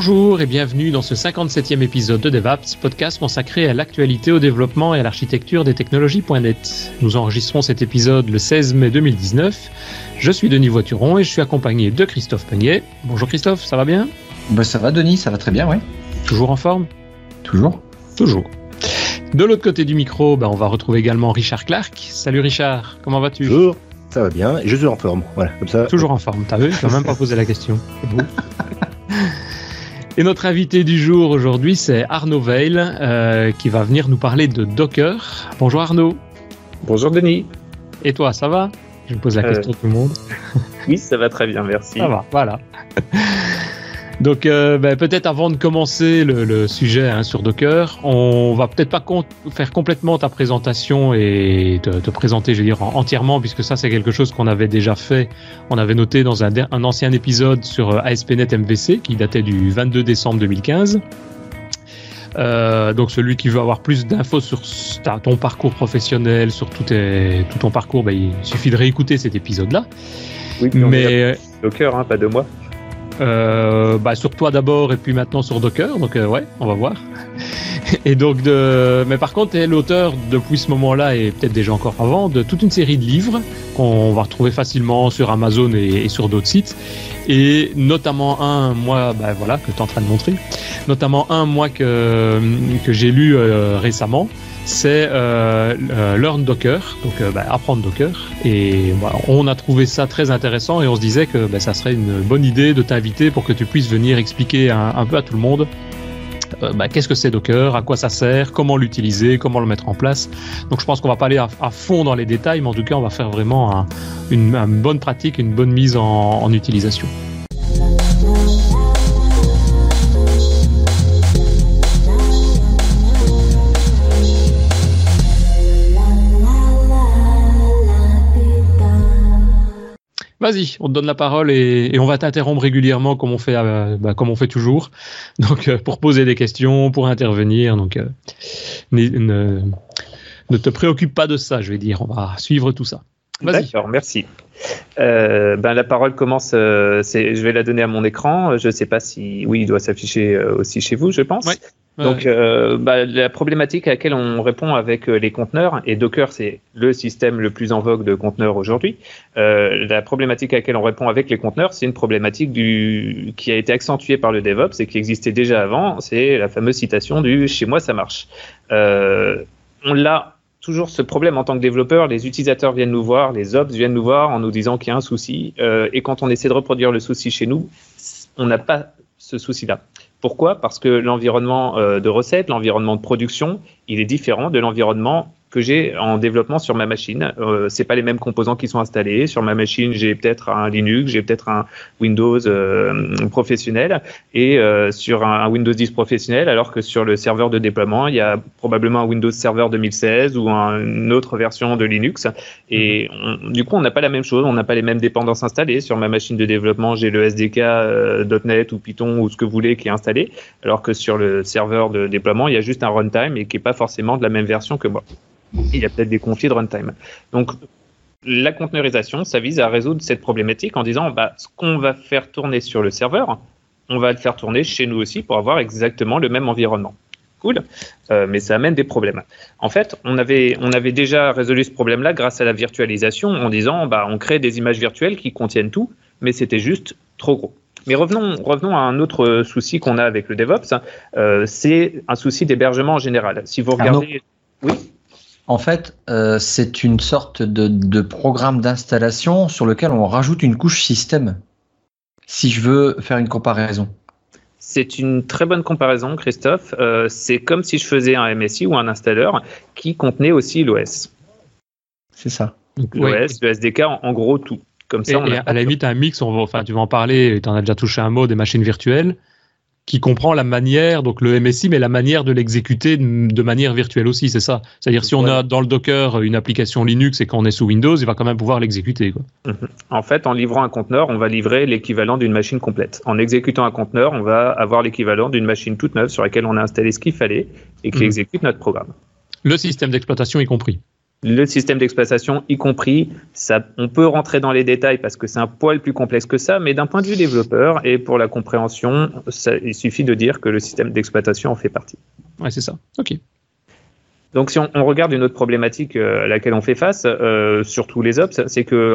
Bonjour et bienvenue dans ce 57e épisode de DevApps, podcast consacré à l'actualité, au développement et à l'architecture des technologies.net. Nous enregistrons cet épisode le 16 mai 2019. Je suis Denis Voituron et je suis accompagné de Christophe Peignet. Bonjour Christophe, ça va bien? Bah, Ça va Denis, ça va très bien, oui. Toujours en forme? Toujours. Toujours. De l'autre côté du micro, bah, on va retrouver également Richard Clark. Salut Richard, comment vas-tu? Bonjour, ça va bien, je suis en forme. Voilà, comme ça. Toujours en forme, t'as vu? Je même pas posé la question. Et notre invité du jour aujourd'hui, c'est Arnaud Veil, euh, qui va venir nous parler de Docker. Bonjour Arnaud. Bonjour Denis. Et toi, ça va? Je me pose la euh, question à tout le monde. oui, ça va très bien, merci. Ça va, voilà. Donc euh, ben, peut-être avant de commencer le, sujet hein, sur Docker, on va peut-être pas faire complètement ta présentation et te, présenter, je veux dire, entièrement, puisque ça c'est quelque chose qu'on avait déjà fait. On avait noté dans un, un ancien épisode sur euh, ASP.NET MVC qui datait du 22 décembre 2015. Euh, donc celui qui veut avoir plus d'infos sur ton parcours professionnel, sur tout, tout ton parcours, ben, il suffit de réécouter cet épisode-là. Oui, mais Docker, hein, pas de moi. Euh, bah, sur toi d'abord et puis maintenant sur Docker. Donc euh, ouais, on va voir. Et donc de, mais par contre, l'auteur depuis ce moment-là et peut-être déjà encore avant de toute une série de livres qu'on va retrouver facilement sur Amazon et, sur d'autres sites. Et notamment un, moi, bah, voilà, que tu es en train de montrer. Notamment un, moi, que, que j'ai lu euh, récemment c'est euh, euh, Learn Docker, donc euh, bah, apprendre Docker. Et on a trouvé ça très intéressant et on se disait que bah, ça serait une bonne idée de t'inviter pour que tu puisses venir expliquer un, peu à tout le monde bah, qu'est-ce que c'est Docker, à quoi ça sert, comment l'utiliser, comment le mettre en place. Donc je pense qu'on va pas aller à, fond dans les détails, mais en tout cas on va faire vraiment une, bonne pratique, une bonne mise en utilisation. Vas-y, on te donne la parole et, on va t'interrompre régulièrement comme on fait, euh, bah, comme on fait toujours. Donc, euh, pour poser des questions, pour intervenir. Donc, euh, ne, te préoccupe pas de ça, je vais dire. On va suivre tout ça. D'accord, merci. ben, la parole commence, je vais la donner à mon écran. Je ne sais pas si, oui, il doit s'afficher aussi chez vous, je pense. Donc, euh, bah, la problématique à laquelle on répond avec euh, les conteneurs, et Docker, c'est le système le plus en vogue de conteneurs aujourd'hui, euh, la problématique à laquelle on répond avec les conteneurs, c'est une problématique du, qui a été accentuée par le DevOps et qui existait déjà avant, c'est la fameuse citation du « chez moi, ça marche euh, On l'a toujours ce problème en tant que développeur, les utilisateurs viennent nous voir, les ops viennent nous voir en nous disant qu'il y a un souci, euh, et quand on essaie de reproduire le souci chez nous, on n'a pas ce souci-là. Pourquoi? Parce que l'environnement euh, de recette, l'environnement de production, il est différent de l'environnement que j'ai en développement sur ma machine. Euh, c'est pas les mêmes composants qui sont installés. Sur ma machine, j'ai peut-être un Linux, j'ai peut-être un Windows euh, professionnel et euh, sur un, Windows 10 professionnel, alors que sur le serveur de déploiement, il y a probablement un Windows Server 2016 ou une autre version de Linux. Et du coup, on n'a pas la même chose, on n'a pas les mêmes dépendances installées. Sur ma machine de développement, j'ai le SDK euh, .NET ou Python ou ce que vous voulez qui est installé, alors que sur le serveur de déploiement, il y a juste un runtime et qui est pas forcément de la même version que moi il y a peut-être des conflits de runtime. Donc, la conteneurisation, ça vise à résoudre cette problématique en disant, bah, ce qu'on va faire tourner sur le serveur, on va le faire tourner chez nous aussi pour avoir exactement le même environnement. Cool, euh, mais ça amène des problèmes. En fait, on avait, on avait déjà résolu ce problème-là grâce à la virtualisation en disant, bah, on crée des images virtuelles qui contiennent tout, mais c'était juste trop gros. Mais revenons, revenons à un autre souci qu'on a avec le DevOps, euh, c'est un souci d'hébergement en général. Si vous regardez... Oui? En fait, euh, c'est une sorte de, programme d'installation sur lequel on rajoute une couche système. Si je veux faire une comparaison. C'est une très bonne comparaison, Christophe. Euh, c'est comme si je faisais un MSI ou un installeur qui contenait aussi l'OS. C'est ça. L'OS, le SDK, en, gros tout. Comme ça, et, à la limite, un mix, on enfin, tu vas en parler, tu en as déjà touché un mot des machines virtuelles qui comprend la manière, donc le MSI, mais la manière de l'exécuter de manière virtuelle aussi, c'est ça. C'est-à-dire si on a dans le Docker une application Linux et qu'on est sous Windows, il va quand même pouvoir l'exécuter. Mhm. En fait, en livrant un conteneur, on va livrer l'équivalent d'une machine complète. En exécutant un conteneur, on va avoir l'équivalent d'une machine toute neuve sur laquelle on a installé ce qu'il fallait et qui mhm. exécute notre programme. Le système d'exploitation y compris. Le système d'exploitation y compris. Ça, on peut rentrer dans les détails parce que c'est un poil plus complexe que ça, mais d'un point de vue développeur et pour la compréhension, il suffit de dire que le système d'exploitation en fait partie. Ouais, c'est ça. Ok. Donc, si on, regarde une autre problématique euh, à laquelle on fait face, euh, sur tous les ops, c'est que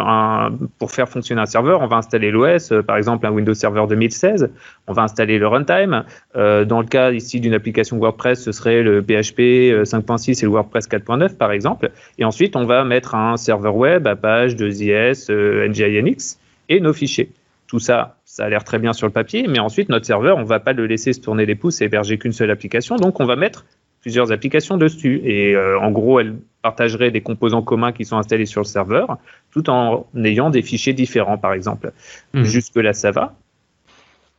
pour faire fonctionner un serveur, on va installer l'OS, euh, par exemple un Windows Server 2016, on va installer le runtime. dans le cas ici d'une application WordPress, ce serait le PHP 5.6 et le WordPress 4.9, par exemple. Et ensuite, on va mettre un serveur web, Apache, 2IS, NGINX et nos fichiers. Tout ça, ça a l'air très bien sur le papier, mais ensuite, notre serveur, on ne va pas le laisser se tourner les pouces et héberger qu'une seule application. Donc, on va mettre plusieurs applications dessus. Et euh, en gros, elles partageraient des composants communs qui sont installés sur le serveur, tout en ayant des fichiers différents, par exemple. Mmh. Jusque-là, ça va.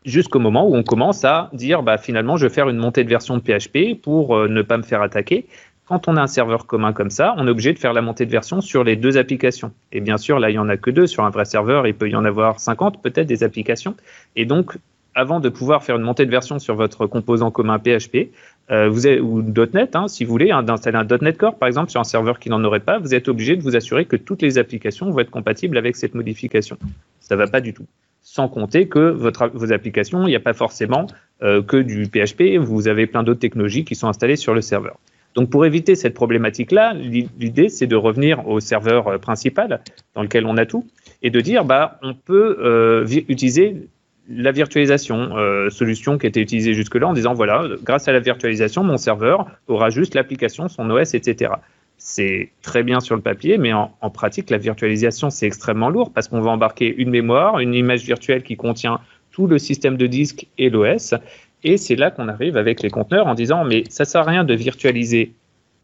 Jusqu'au moment où on commence à dire, bah, finalement, je vais faire une montée de version de PHP pour euh, ne pas me faire attaquer. Quand on a un serveur commun comme ça, on est obligé de faire la montée de version sur les deux applications. Et bien sûr, là, il n'y en a que deux. Sur un vrai serveur, il peut y en avoir 50, peut-être, des applications. Et donc, avant de pouvoir faire une montée de version sur votre composant commun PHP, euh, vous ou .NET, hein, si vous voulez, hein, d'installer un .NET Core, par exemple, sur un serveur qui n'en aurait pas, vous êtes obligé de vous assurer que toutes les applications vont être compatibles avec cette modification. Ça ne va pas du tout. Sans compter que votre, vos applications, il n'y a pas forcément euh, que du PHP, vous avez plein d'autres technologies qui sont installées sur le serveur. Donc pour éviter cette problématique-là, l'idée c'est de revenir au serveur euh, principal dans lequel on a tout et de dire bah on peut utiliser la virtualisation, euh, solution qui été utilisée jusque-là en disant voilà, grâce à la virtualisation, mon serveur aura juste l'application, son OS, etc. C'est très bien sur le papier, mais en, pratique, la virtualisation, c'est extrêmement lourd parce qu'on va embarquer une mémoire, une image virtuelle qui contient tout le système de disque et l'OS. Et c'est là qu'on arrive avec les conteneurs en disant mais ça sert à rien de virtualiser,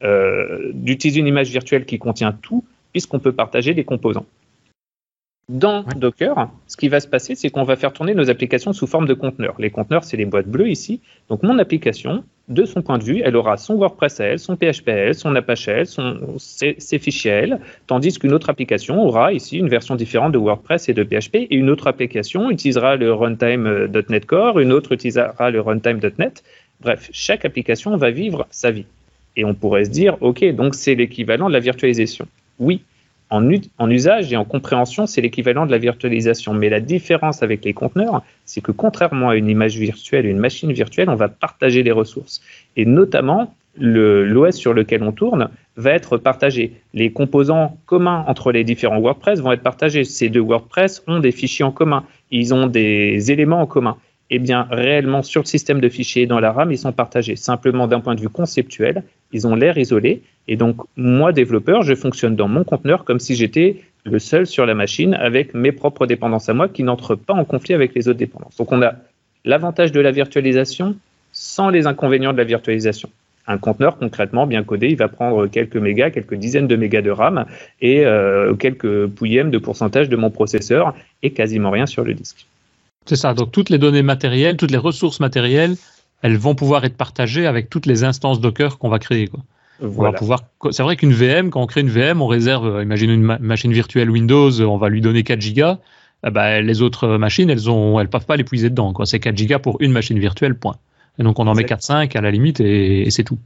euh, d'utiliser une image virtuelle qui contient tout, puisqu'on peut partager des composants. Dans Docker, ce qui va se passer, c'est qu'on va faire tourner nos applications sous forme de conteneurs. Les conteneurs, c'est les boîtes bleues ici. Donc mon application, de son point de vue, elle aura son WordPress à elle, son PHP à elle, son Apache à elle, son, ses, fichiers à elle, tandis qu'une autre application aura ici une version différente de WordPress et de PHP, et une autre application utilisera le runtime.NET Core, une autre utilisera le runtime.NET. Bref, chaque application va vivre sa vie. Et on pourrait se dire, OK, donc c'est l'équivalent de la virtualisation. Oui, en, usage et en compréhension, c'est l'équivalent de la virtualisation. Mais la différence avec les conteneurs, c'est que contrairement à une image virtuelle, une machine virtuelle, on va partager les ressources. Et notamment, l'OS sur lequel on tourne va être partagé. Les composants communs entre les différents WordPress vont être partagés. Ces deux WordPress ont des fichiers en commun. Ils ont des éléments en commun eh bien, réellement, sur le système de fichiers dans la RAM, ils sont partagés. Simplement, d'un point de vue conceptuel, ils ont l'air isolés. Et donc, moi, développeur, je fonctionne dans mon conteneur comme si j'étais le seul sur la machine avec mes propres dépendances à moi qui n'entrent pas en conflit avec les autres dépendances. Donc, on a l'avantage de la virtualisation sans les inconvénients de la virtualisation. Un conteneur, concrètement, bien codé, il va prendre quelques mégas, quelques dizaines de mégas de RAM et euh, quelques pouillèmes de pourcentage de mon processeur et quasiment rien sur le disque. C'est ça. Donc toutes les données matérielles, toutes les ressources matérielles, elles vont pouvoir être partagées avec toutes les instances Docker qu'on va créer. Va pouvoir. C'est vrai qu'une VM, quand on crée une VM, on réserve, euh, imagine une machine virtuelle Windows, on va lui donner 4 gigas. Eh ben, les autres machines, elles ont, elles peuvent pas l'épuiser dedans. C'est 4 gigas pour une machine virtuelle, point. Et donc on en met 4-5 à la limite et, c'est tout.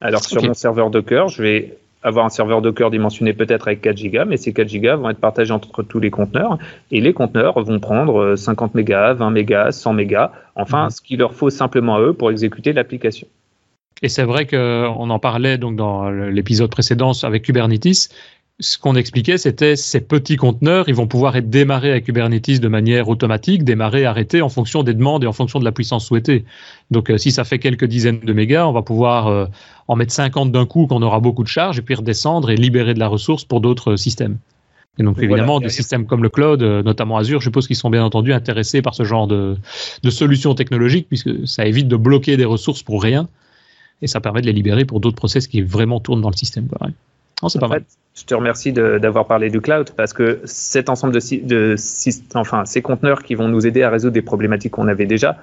Alors sur mon serveur Docker, je vais avoir un serveur Docker dimensionné peut-être avec 4 Go, mais ces 4 Go vont être partagés entre tous les conteneurs et les conteneurs vont prendre 50 mégas, 20 mégas, 100 mégas, enfin mhm. ce qu'il leur faut simplement à eux pour exécuter l'application. Et c'est vrai qu'on en parlait donc dans l'épisode précédent avec Kubernetes ce qu'on expliquait, c'était ces petits conteneurs, ils vont pouvoir être démarrés avec Kubernetes de manière automatique, démarrer, arrêter en fonction des demandes et en fonction de la puissance souhaitée. Donc, euh, si ça fait quelques dizaines de mégas, on va pouvoir euh, en mettre 50 d'un coup quand on aura beaucoup de charges et puis redescendre et libérer de la ressource pour d'autres systèmes. Et donc, évidemment, des systèmes comme le cloud, euh, notamment Azure, je suppose qu'ils sont bien entendu intéressés par ce genre de, de solutions technologiques puisque ça évite de bloquer des ressources pour rien et ça permet de les libérer pour d'autres process qui vraiment tournent dans le système. Non, c'est pas mal. Je te remercie d'avoir parlé du cloud parce que cet ensemble de, de, enfin, ces conteneurs qui vont nous aider à résoudre des problématiques qu'on avait déjà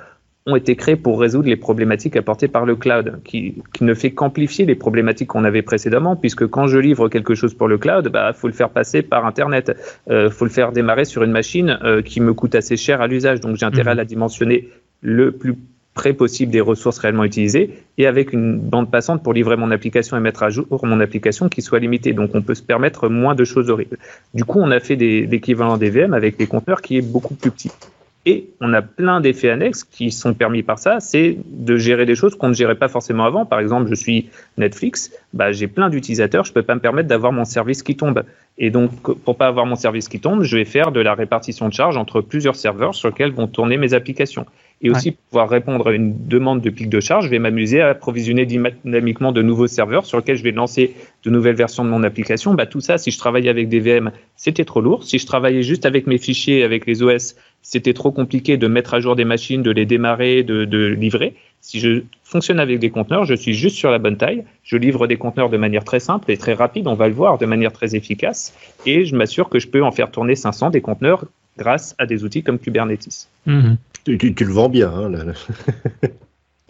ont été créés pour résoudre les problématiques apportées par le cloud, qui, qui ne fait qu'amplifier les problématiques qu'on avait précédemment, puisque quand je livre quelque chose pour le cloud, bah faut le faire passer par Internet, euh, faut le faire démarrer sur une machine euh, qui me coûte assez cher à l'usage, donc j'ai intérêt à mhm. la dimensionner le plus près possible des ressources réellement utilisées et avec une bande passante pour livrer mon application et mettre à jour mon application qui soit limitée. Donc on peut se permettre moins de choses horribles. Du coup, on a fait l'équivalent des VM avec des conteneurs qui est beaucoup plus petit. Et on a plein d'effets annexes qui sont permis par ça, c'est de gérer des choses qu'on ne gérait pas forcément avant. Par exemple, je suis Netflix, bah, j'ai plein d'utilisateurs, je ne peux pas me permettre d'avoir mon service qui tombe. Et donc, pour pas avoir mon service qui tombe, je vais faire de la répartition de charges entre plusieurs serveurs sur lesquels vont tourner mes applications et aussi pour pouvoir répondre à une demande de pic de charge, je vais m'amuser à approvisionner dynamiquement de nouveaux serveurs sur lesquels je vais lancer de nouvelles versions de mon application. Bah, tout ça, si je travaillais avec des VM, c'était trop lourd. Si je travaillais juste avec mes fichiers, avec les OS, c'était trop compliqué de mettre à jour des machines, de les démarrer, de, de livrer. Si je fonctionne avec des conteneurs, je suis juste sur la bonne taille. Je livre des conteneurs de manière très simple et très rapide, on va le voir, de manière très efficace. Et je m'assure que je peux en faire tourner 500 des conteneurs grâce à des outils comme Kubernetes. Mhm. Tu, le vends bien. Hein, là.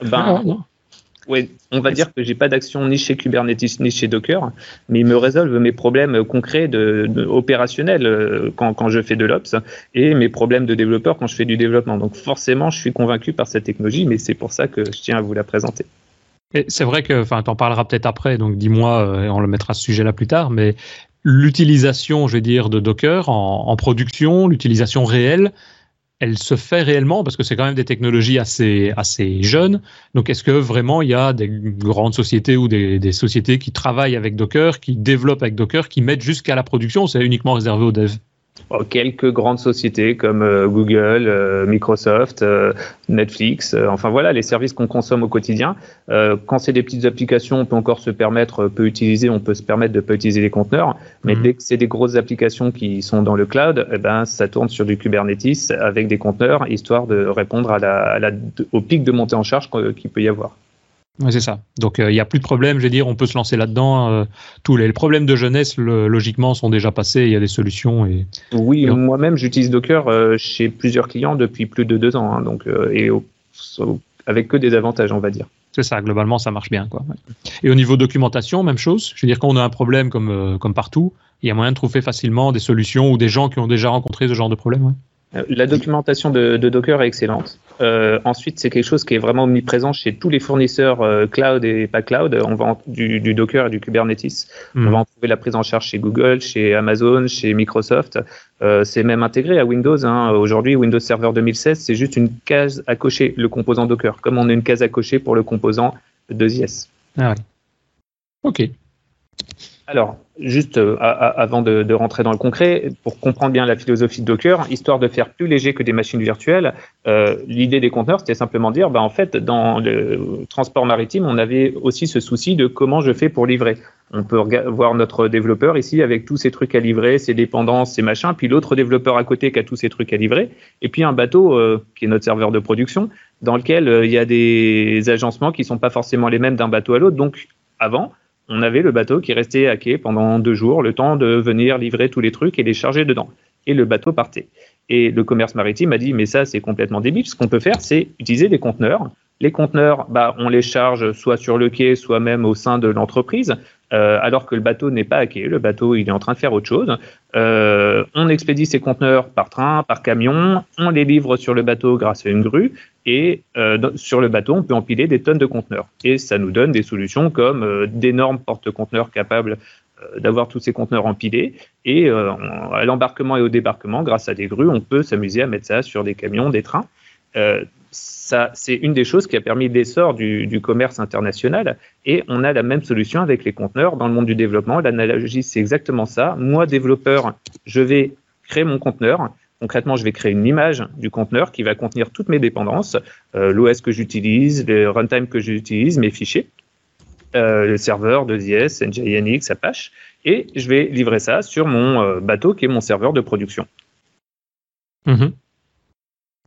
ben, ouais, on va dire que j'ai pas d'action ni chez Kubernetes ni chez Docker, mais il me résolve mes problèmes concrets de, opérationnels euh, quand, quand, je fais de l'ops et mes problèmes de développeur quand je fais du développement. Donc forcément, je suis convaincu par cette technologie, mais c'est pour ça que je tiens à vous la présenter. C'est vrai que, enfin, t'en parleras peut-être après, donc dis-moi, euh, et on le mettra ce sujet-là plus tard, mais l'utilisation, je vais dire, de Docker en, production, l'utilisation réelle, elle se fait réellement parce que c'est quand même des technologies assez, assez jeunes. Donc, est-ce que vraiment il y a des grandes sociétés ou des, des sociétés qui travaillent avec Docker, qui développent avec Docker, qui mettent jusqu'à la production c'est uniquement réservé aux devs? Quelques grandes sociétés comme euh, Google, euh, Microsoft, euh, Netflix, enfin voilà, les services qu'on consomme au quotidien. quand c'est des petites applications, on peut encore se permettre, peut utiliser, on peut se permettre de pas utiliser les conteneurs. Mais mhm. dès que c'est des grosses applications qui sont dans le cloud, eh ben ça tourne sur du Kubernetes avec des conteneurs, histoire de répondre à la, au pic de montée en charge qu'il peut y avoir. Oui, c'est ça. Donc il n'y a plus de problème, je veux dire, on peut se lancer là-dedans. Euh, tous les, problèmes de jeunesse, logiquement, sont déjà passés, il y a des solutions. Et, oui, moi-même, j'utilise Docker euh, chez plusieurs clients depuis plus de deux ans, hein, donc, euh, et avec que des avantages, on va dire. C'est ça, globalement, ça marche bien. Quoi. Et au niveau documentation, même chose. Je veux dire, quand on a un problème comme, comme partout, il y a moyen de trouver facilement des solutions ou des gens qui ont déjà rencontré ce genre de problème. Euh, la documentation de, Docker est excellente. Euh, ensuite, c'est quelque chose qui est vraiment omniprésent chez tous les fournisseurs euh, cloud et pas cloud. On va du, Docker et du Kubernetes. On hmm. va en trouver la prise en charge chez Google, chez Amazon, chez Microsoft. c'est même intégré à Windows. Hein. Aujourd'hui, Windows Server 2016, c'est juste une case à cocher, le composant Docker, comme on a une case à cocher pour le composant 2IS. Ah ouais. Ok. Alors, juste euh, avant de, rentrer dans le concret, pour comprendre bien la philosophie de Docker, histoire de faire plus léger que des machines virtuelles, euh, l'idée des conteneurs, c'était simplement dire, bah, en fait, dans le transport maritime, on avait aussi ce souci de comment je fais pour livrer. On peut voir notre développeur ici avec tous ces trucs à livrer, ses dépendances, ses machins, puis l'autre développeur à côté qui a tous ces trucs à livrer, et puis un bateau euh, qui est notre serveur de production, dans lequel il y a des agencements qui sont pas forcément les mêmes d'un bateau à l'autre. Donc, avant, on avait le bateau qui restait à quai pendant deux jours, le temps de venir livrer tous les trucs et les charger dedans. Et le bateau partait. Et le commerce maritime a dit, mais ça, c'est complètement débile. Ce qu'on peut faire, c'est utiliser des conteneurs. Les conteneurs, bah, on les charge soit sur le quai, soit même au sein de l'entreprise. Euh, alors que le bateau n'est pas à le bateau il est en train de faire autre chose. Euh, on expédie ces conteneurs par train, par camion, on les livre sur le bateau grâce à une grue, et euh, sur le bateau on peut empiler des tonnes de conteneurs. Et ça nous donne des solutions comme d'énormes porte-conteneurs capables d'avoir tous ces conteneurs empilés. Et à l'embarquement et au débarquement, grâce à des grues, on peut s'amuser à mettre ça sur des camions, des trains c'est une des choses qui a permis l'essor du, commerce international. Et on a la même solution avec les conteneurs dans le monde du développement. L'analogie, c'est exactement ça. Moi, développeur, je vais créer mon conteneur. Concrètement, je vais créer une image du conteneur qui va contenir toutes mes dépendances, euh, l'OS que j'utilise, le runtime que j'utilise, mes fichiers, euh, le serveur de ZS, NGINX, Apache, et je vais livrer ça sur mon euh, bateau qui est mon serveur de production. Mm-hmm.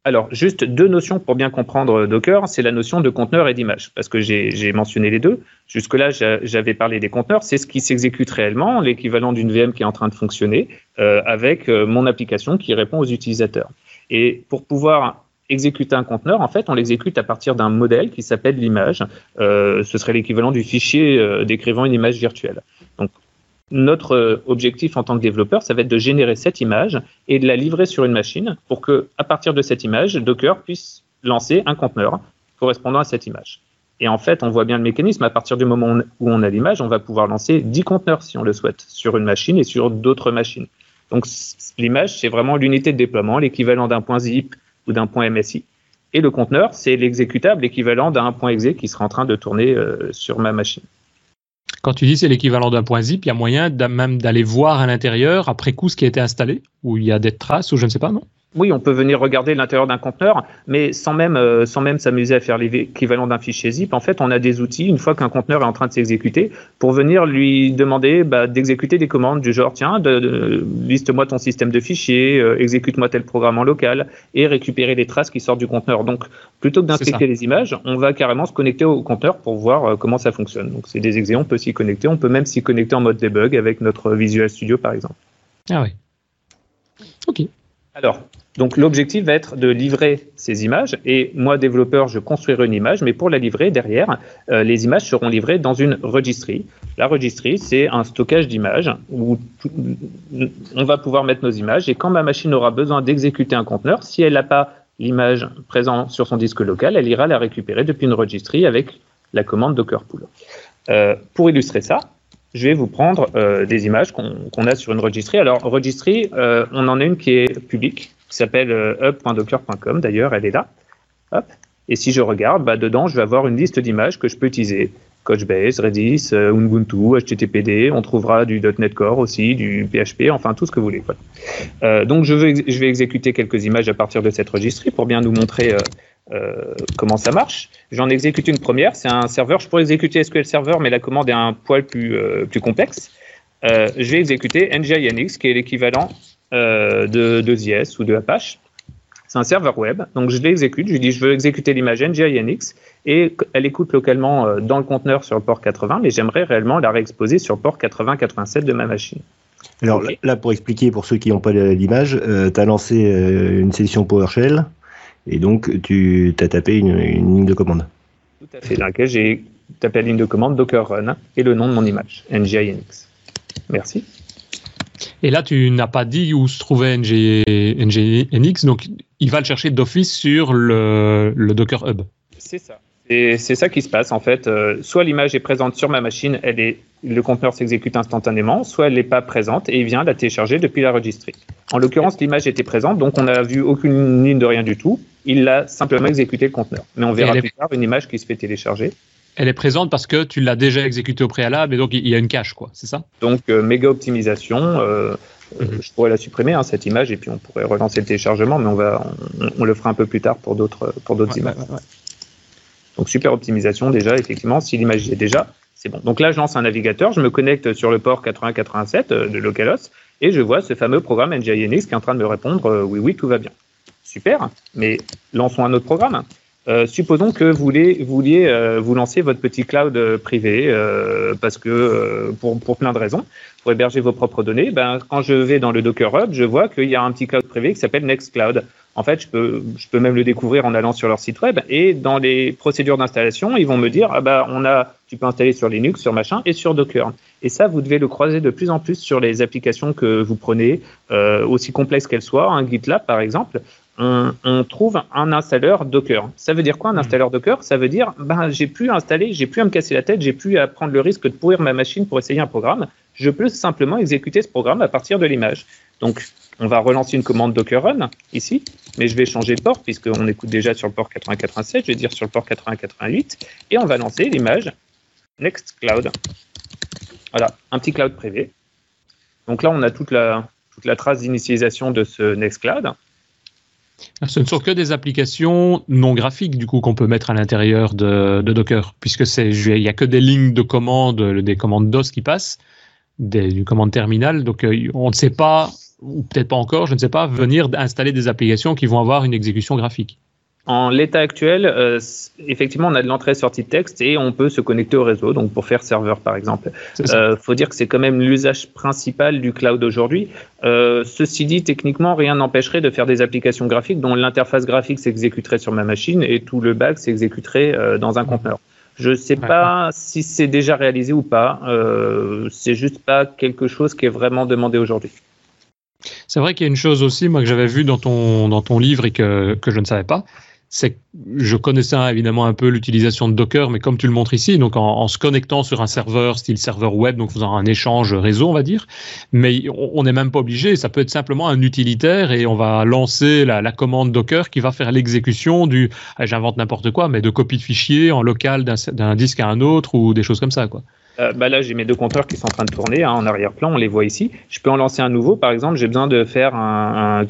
Alors, juste deux notions pour bien comprendre Docker, c'est la notion de conteneur et d'image, parce que j'ai mentionné les deux. Jusque-là, j'avais parlé des conteneurs, c'est ce qui s'exécute réellement, l'équivalent d'une VM qui est en train de fonctionner, euh, avec euh, mon application qui répond aux utilisateurs. Et pour pouvoir exécuter un conteneur, en fait, on l'exécute à partir d'un modèle qui s'appelle l'image. Euh, ce serait l'équivalent du fichier décrivant une image virtuelle. Notre euh, objectif en tant que développeur, ça va être de générer cette image et de la livrer sur une machine pour que, à partir de cette image, Docker puisse lancer un conteneur correspondant à cette image. Et en fait, on voit bien le mécanisme. À partir du moment où on a l'image, on va pouvoir lancer 10 conteneurs, si on le souhaite, sur une machine et sur d'autres machines. Donc l'image, c'est vraiment l'unité de déploiement, l'équivalent d'un point zip ou d'un point MSI. Et le conteneur, c'est l'exécutable équivalent d'un point exe qui sera en train de tourner euh, sur ma machine. Quand tu dis c'est l'équivalent d'un point zip, il y a moyen même d'aller voir à l'intérieur après coup ce qui a été installé, ou il y a des traces, ou je ne sais pas, non? Oui, on peut venir regarder l'intérieur d'un conteneur, mais sans même, euh, sans même s'amuser à faire l'équivalent d'un fichier zip. En fait, on a des outils, une fois qu'un conteneur est en train de s'exécuter, pour venir lui demander bah, d'exécuter des commandes du genre tiens, liste-moi ton système de fichiers, euh, exécute-moi tel programme en local, et récupérer les traces qui sortent du conteneur. Donc, plutôt que d'inspecter les images, on va carrément se connecter au conteneur pour voir euh, comment ça fonctionne. Donc, c'est des exemples, on peut s'y connecter. On peut même s'y connecter en mode debug avec notre Visual Studio, par exemple. Ah oui. Ok. Alors, donc l'objectif va être de livrer ces images et moi développeur je construirai une image mais pour la livrer derrière euh, les images seront livrées dans une registry. La registry c'est un stockage d'images où on va pouvoir mettre nos images et quand ma machine aura besoin d'exécuter un conteneur, si elle n'a pas l'image présente sur son disque local, elle ira la récupérer depuis une registry avec la commande Docker Pool. Euh, pour illustrer ça, je vais vous prendre euh, des images qu'on a sur une registry. Alors, registry, on en a une qui est publique, qui s'appelle euh, up.docker.com. D'ailleurs, elle est là. Et si je regarde, bah, dedans, je vais avoir une liste d'images que je peux utiliser. Couchbase, Redis, euh, Ubuntu, HTTPD, on trouvera du .NET Core aussi, du PHP, enfin tout ce que vous voulez. Euh, donc je, veux, je, vais exécuter quelques images à partir de cette registrie pour bien nous montrer comment ça marche. J'en exécute une première, c'est un serveur. Je pourrais exécuter SQL Server, mais la commande est un poil plus, plus complexe. je vais exécuter NGINX, qui est l'équivalent euh, de, de ZS ou de Apache. C'est un serveur web, donc je l'exécute, je lui dis je veux exécuter l'image NGINX et elle écoute localement euh, dans le conteneur sur le port 80, mais j'aimerais réellement la réexposer sur le port 80-87 de ma machine. Alors là, pour expliquer pour ceux qui n'ont pas l'image, euh, tu as lancé une session PowerShell et donc tu as tapé une, ligne de commande. Tout à fait, dans laquelle j'ai tapé la ligne de commande Docker Run et le nom de mon image, NGINX. Merci. Et là, tu n'as pas dit où se trouvait NGNX, donc il va le chercher d'office sur le, Docker Hub. C'est ça. Et c'est ça qui se passe en fait. Euh, soit l'image est présente sur ma machine, elle est, le conteneur s'exécute instantanément, soit elle n'est pas présente et il vient la télécharger depuis la registry. En l'occurrence, l'image était présente, donc on n'a vu aucune ligne de rien du tout. Il l'a simplement exécuté le conteneur. Mais on verra plus tard une image qui se fait télécharger elle est présente parce que tu l'as déjà exécutée au préalable et donc il y a une cache, quoi, c'est ça? Donc euh, méga optimisation, euh, mhm. je pourrais la supprimer hein, cette image et puis on pourrait relancer le téléchargement, mais on va, on, le fera un peu plus tard pour d'autres, pour d'autres images. donc super optimisation déjà, effectivement, si l'image est déjà, c'est bon. Donc là, je lance un navigateur, je me connecte sur le port 8087 euh, de localhost et je vois ce fameux programme NGINX qui est en train de me répondre oui, oui, tout va bien. Super, mais lançons un autre programme. Euh, supposons que vous vouliez, vouliez euh, vous lancer votre petit cloud euh, privé parce que pour, pour, plein de raisons, pour héberger vos propres données. Ben, quand je vais dans le Docker Hub, je vois qu'il y a un petit cloud privé qui s'appelle Nextcloud. En fait, je peux, je peux même le découvrir en allant sur leur site web et dans les procédures d'installation, ils vont me dire ah bah on a, tu peux installer sur Linux, sur machin et sur Docker. Et ça, vous devez le croiser de plus en plus sur les applications que vous prenez, aussi complexes qu'elles soient, un GitLab par exemple on, trouve un installeur Docker. Ça veut dire quoi un hmm. installeur Docker? Ça veut dire ben j'ai plus à installer, j'ai plus à me casser la tête, j'ai plus à prendre le risque de pourrir ma machine pour essayer un programme. Je peux simplement exécuter ce programme à partir de l'image. Donc on va relancer une commande Docker Run ici, mais je vais changer de port puisqu'on écoute déjà sur le port 8087, je vais dire sur le port 8088 et on va lancer l'image Nextcloud. Voilà, un petit cloud privé. Donc là, on a toute la, toute la trace d'initialisation de ce Nextcloud. Ce ne sont que des applications non graphiques du coup qu'on peut mettre à l'intérieur de, Docker, puisque c'est il y a que des lignes de commande, des commandes DOS qui passent, des, commandes terminales. Donc euh, on ne sait pas, ou peut-être pas encore, je ne sais pas, venir installer des applications qui vont avoir une exécution graphique. En l'état actuel, euh, effectivement, on a de l'entrée-sortie de texte et on peut se connecter au réseau, donc pour faire serveur par exemple. Il euh, faut dire que c'est quand même l'usage principal du cloud aujourd'hui. Euh, ceci dit, techniquement, rien n'empêcherait de faire des applications graphiques dont l'interface graphique s'exécuterait sur ma machine et tout le back s'exécuterait dans un conteneur. Je ne sais pas si c'est déjà réalisé ou pas. c'est juste pas quelque chose qui est vraiment demandé aujourd'hui. C'est vrai qu'il y a une chose aussi, moi, que j'avais vu dans ton, dans ton livre et que, que je ne savais pas, c'est je connaissais évidemment un peu l'utilisation de Docker, mais comme tu le montres ici, donc en, se connectant sur un serveur style serveur web, donc faisant un échange réseau, on va dire, mais on n'est même pas obligé. Ça peut être simplement un utilitaire et on va lancer la, commande Docker qui va faire l'exécution du, ah, j'invente n'importe quoi, mais de copie de fichiers en local d'un disque à un autre ou des choses comme ça, quoi. Euh, bah là, j'ai mes deux compteurs qui sont en train de tourner hein, en arrière-plan, on les voit ici. Je peux en lancer un nouveau, par exemple, j'ai besoin de faire un,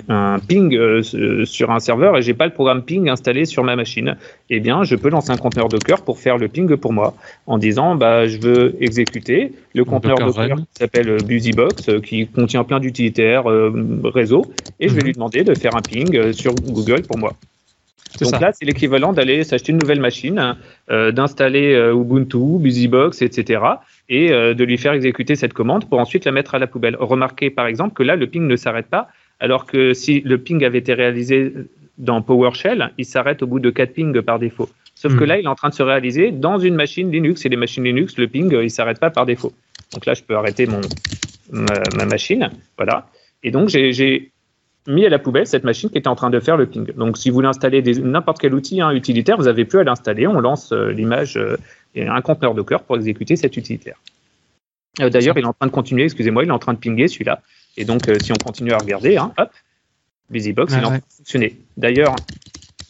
ping euh, sur un serveur et j'ai pas le programme ping installé sur ma machine. Eh bien, je peux lancer un conteneur Docker pour faire le ping pour moi en disant, bah, je veux exécuter le conteneur Docker, qui s'appelle BusyBox, euh, qui contient plein d'utilitaires réseau, et je vais mhm. lui demander de faire un ping sur Google pour moi. Donc là, c'est l'équivalent d'aller s'acheter une nouvelle machine, euh, d'installer euh, Ubuntu, BusyBox, etc. et euh, de lui faire exécuter cette commande pour ensuite la mettre à la poubelle. Remarquez par exemple que là, le ping ne s'arrête pas, alors que si le ping avait été réalisé dans PowerShell, il s'arrête au bout de 4 pings par défaut. Sauf que hmm. là, il est en train de se réaliser dans une machine Linux, et les machines Linux, le ping, il s'arrête pas par défaut. Donc là, je peux arrêter mon, ma, ma machine, voilà. Et donc, j'ai mis à la poubelle cette machine qui était en train de faire le ping. Donc, si vous voulez installer n'importe quel outil hein, utilitaire, vous n'avez plus à l'installer. On lance euh, l'image euh, et un conteneur Docker pour exécuter cet utilitaire. Euh, d'ailleurs, il est en train de continuer, excusez-moi, il est en train de pinguer celui-là. Et donc, si on continue à regarder, hein, hop, BusyBox, il est en train de fonctionner. D'ailleurs,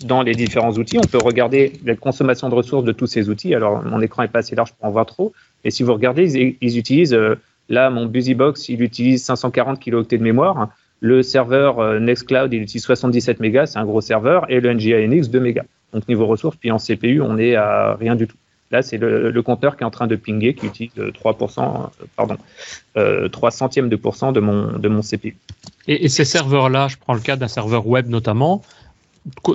dans les différents outils, on peut regarder la consommation de ressources de tous ces outils. Alors, mon écran est pas assez large pour en voir trop. Et si vous regardez, ils, utilisent, là, mon BusyBox, il utilise 540 kilooctets de mémoire. Le serveur euh, Nextcloud, il utilise 77 mégas, c'est un gros serveur, et le NGINX 2 mégas. Donc niveau ressources, puis en CPU, on est à rien du tout. Là, c'est le, compteur qui est en train de pinguer, qui utilise 3%, euh, pardon, euh, 3 centièmes de pourcent de mon, de mon CPU. Et, et ces serveurs-là, je prends le cas d'un serveur web notamment,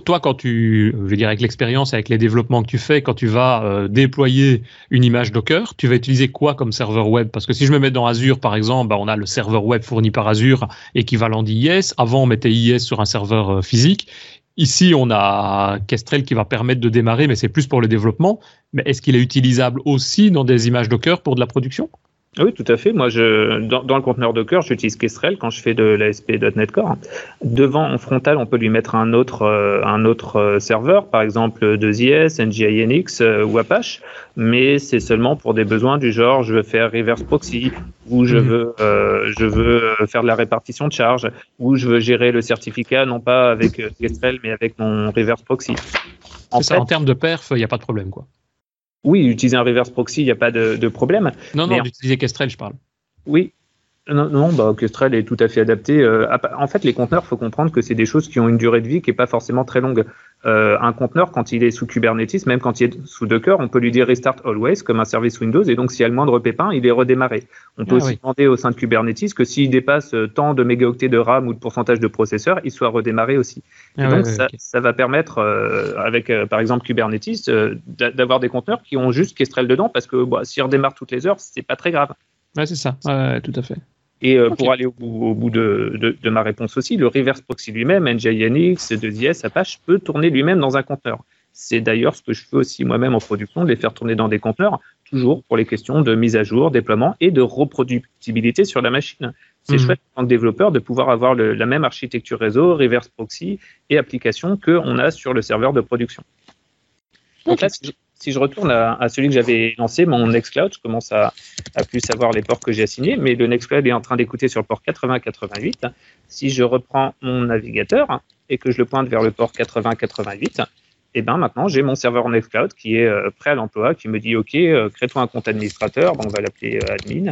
toi, quand tu, je veux dire, avec l'expérience, avec les développements que tu fais, quand tu vas euh, déployer une image Docker, tu vas utiliser quoi comme serveur web? Parce que si je me mets dans Azure, par exemple, bah, on a le serveur web fourni par Azure, équivalent d'IS. Avant, on mettait IS sur un serveur euh, physique. Ici, on a Kestrel qui va permettre de démarrer, mais c'est plus pour le développement. Mais est-ce qu'il est utilisable aussi dans des images Docker pour de la production? Ah oui, tout à fait. Moi, je, dans, dans le conteneur Docker, j'utilise Kestrel quand je fais de l'ASP.NET Core. Devant, en frontal, on peut lui mettre un autre, euh, un autre euh, serveur, par exemple 2IS, NGINX euh, ou Apache, mais c'est seulement pour des besoins du genre je veux faire reverse proxy, ou je mhm. veux, je veux faire de la répartition de charge, ou je veux gérer le certificat non pas avec Kestrel, mais avec mon reverse proxy. En, ça, en termes de perf, il n'y a pas de problème, quoi. Oui, utiliser un reverse proxy, il n'y a pas de, problème. Non, non, d'utiliser Kestrel, je parle. Oui, non, non bah, Kestrel est tout à fait adapté. Euh, en fait, les conteneurs, il faut comprendre que c'est des choses qui ont une durée de vie qui n'est pas forcément très longue. Euh, un conteneur, quand il est sous Kubernetes, même quand il est sous Docker, on peut lui dire restart always comme un service Windows, et donc s'il y a le moindre pépin, il est redémarré. On peut ah aussi demander au sein de Kubernetes que s'il dépasse euh, tant de mégaoctets de RAM ou de pourcentage de processeur, il soit redémarré aussi. et ah donc ça, ça, va permettre, avec par exemple Kubernetes, d'avoir des conteneurs qui ont juste Kestrel dedans, parce que bah, s'il redémarre toutes les heures, c'est pas très grave. Ouais, c'est ça, tout à fait. Et euh, pour aller au bout, de, ma réponse aussi, le reverse proxy lui-même, NGINX, 2IS, Apache, peut tourner lui-même dans un conteneur. C'est d'ailleurs ce que je fais aussi moi-même en production, de les faire tourner dans des conteneurs, toujours pour les questions de mise à jour, déploiement et de reproductibilité sur la machine. C'est mhm. chouette en tant que développeur de pouvoir avoir la même architecture réseau, reverse proxy et application qu'on a sur le serveur de production. Donc là, si je retourne à, celui que j'avais lancé, mon Nextcloud, je commence à, plus savoir les ports que j'ai assignés, mais le Nextcloud est en train d'écouter sur le port 80-88. Si je reprends mon navigateur et que je le pointe vers le port 80-88, et eh ben maintenant j'ai mon serveur Nextcloud qui est euh, prêt à l'emploi, qui me dit OK, euh, crée-toi un compte administrateur, on va l'appeler euh, admin.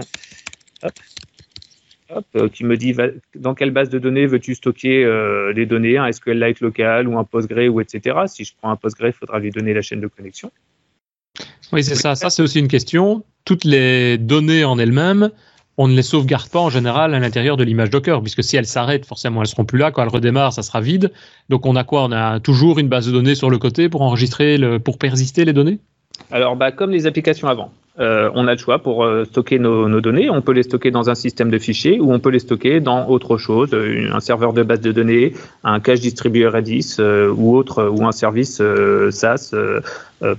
Qui me dit dans quelle base de données veux-tu stocker les données, un SQLite local ou un Postgre ou etc. Si je prends un Postgre, il faudra lui donner la chaîne de connexion. Oui, c'est ça. Ça, c'est aussi une question. Toutes les données en elles-mêmes, on ne les sauvegarde pas en général à l'intérieur de l'image Docker, puisque si elles s'arrêtent, forcément, elles seront plus là. Quand elles redémarrent, ça sera vide. Donc, on a quoi? On a toujours une base de données sur le côté pour enregistrer, pour persister les données? Alors, bah, comme les applications avant. Euh, on a le choix pour euh, stocker nos, données. On peut les stocker dans un système de fichiers ou on peut les stocker dans autre chose, euh, un serveur de base de données, un cache distribué Redis ou autre, ou un service SaaS,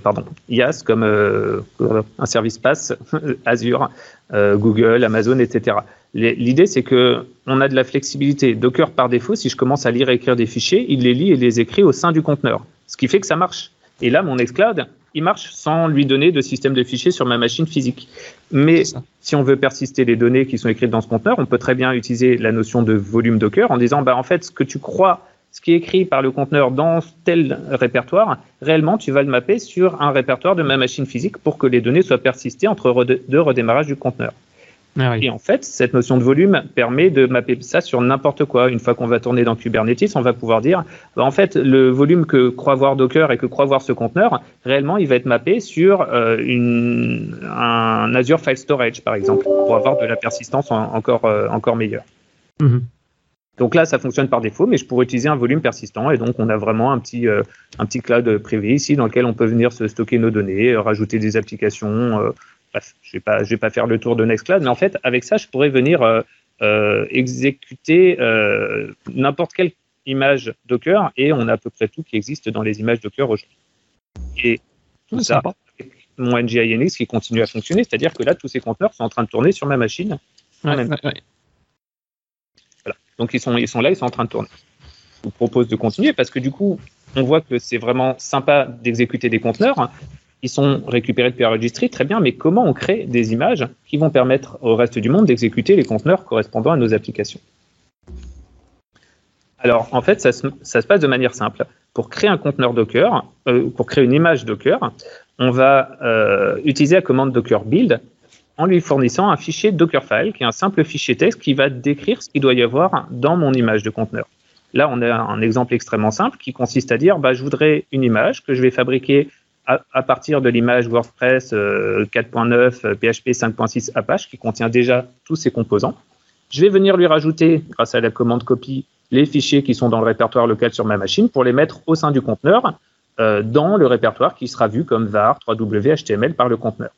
pardon, IaaS comme un service PaaS, Azure, Google, Amazon, etc. L'idée, c'est que on a de la flexibilité. Docker, par défaut, si je commence à lire et écrire des fichiers, il les lit et les écrit au sein du conteneur Ce qui fait que ça marche. Et là, mon Nextcloud, il marche sans lui donner de système de fichiers sur ma machine physique. Mais si on veut persister les données qui sont écrites dans ce conteneur, on peut très bien utiliser la notion de volume Docker en disant, bah, en fait, ce que tu crois, ce qui est écrit par le conteneur dans tel répertoire, réellement, tu vas le mapper sur un répertoire de ma machine physique pour que les données soient persistées entre deux redémarrages du conteneur. Ah Et en fait, cette notion de volume permet de mapper ça sur n'importe quoi. Une fois qu'on va tourner dans Kubernetes, on va pouvoir dire, bah, en fait, le volume que croit voir Docker et que croit voir ce conteneur, réellement, il va être mappé sur euh, une, un Azure File Storage, par exemple, pour avoir de la persistance encore, euh, encore meilleure. Mhm. Donc là, ça fonctionne par défaut, mais je pourrais utiliser un volume persistant. Et donc, on a vraiment un petit, euh, un petit cloud privé ici dans lequel on peut venir se stocker nos données, rajouter des applications, bref, je ne vais, pas faire le tour de Nextcloud, mais en fait, avec ça, je pourrais venir euh, euh, exécuter euh, n'importe quelle image Docker et on a à peu près tout qui existe dans les images Docker aujourd'hui. Et tout ça, mon NGINX qui continue à fonctionner, c'est-à-dire que là, tous ces conteneurs sont en train de tourner sur ma machine. Donc, ils sont, ils sont là, ils sont en train de tourner. Je vous propose de continuer parce que du coup, on voit que c'est vraiment sympa d'exécuter des conteneurs, ils sont récupérés depuis la registry, très bien, mais comment on crée des images qui vont permettre au reste du monde d'exécuter les conteneurs correspondant à nos applications? Alors, en fait, ça se, passe de manière simple. Pour créer un conteneur Docker, euh, pour créer une image Docker, on va euh, utiliser la commande Docker build en lui fournissant un fichier Dockerfile, qui est un simple fichier texte qui va décrire ce qu'il doit y avoir dans mon image de conteneur. Là, on a un exemple extrêmement simple qui consiste à dire, bah, je voudrais une image que je vais fabriquer à, partir de l'image WordPress 4.9, PHP 5.6 Apache, qui contient déjà tous ces composants. Je vais venir lui rajouter, grâce à la commande copy, les fichiers qui sont dans le répertoire local sur ma machine pour les mettre au sein du conteneur euh, dans le répertoire qui sera vu comme var 3w HTML par le conteneur.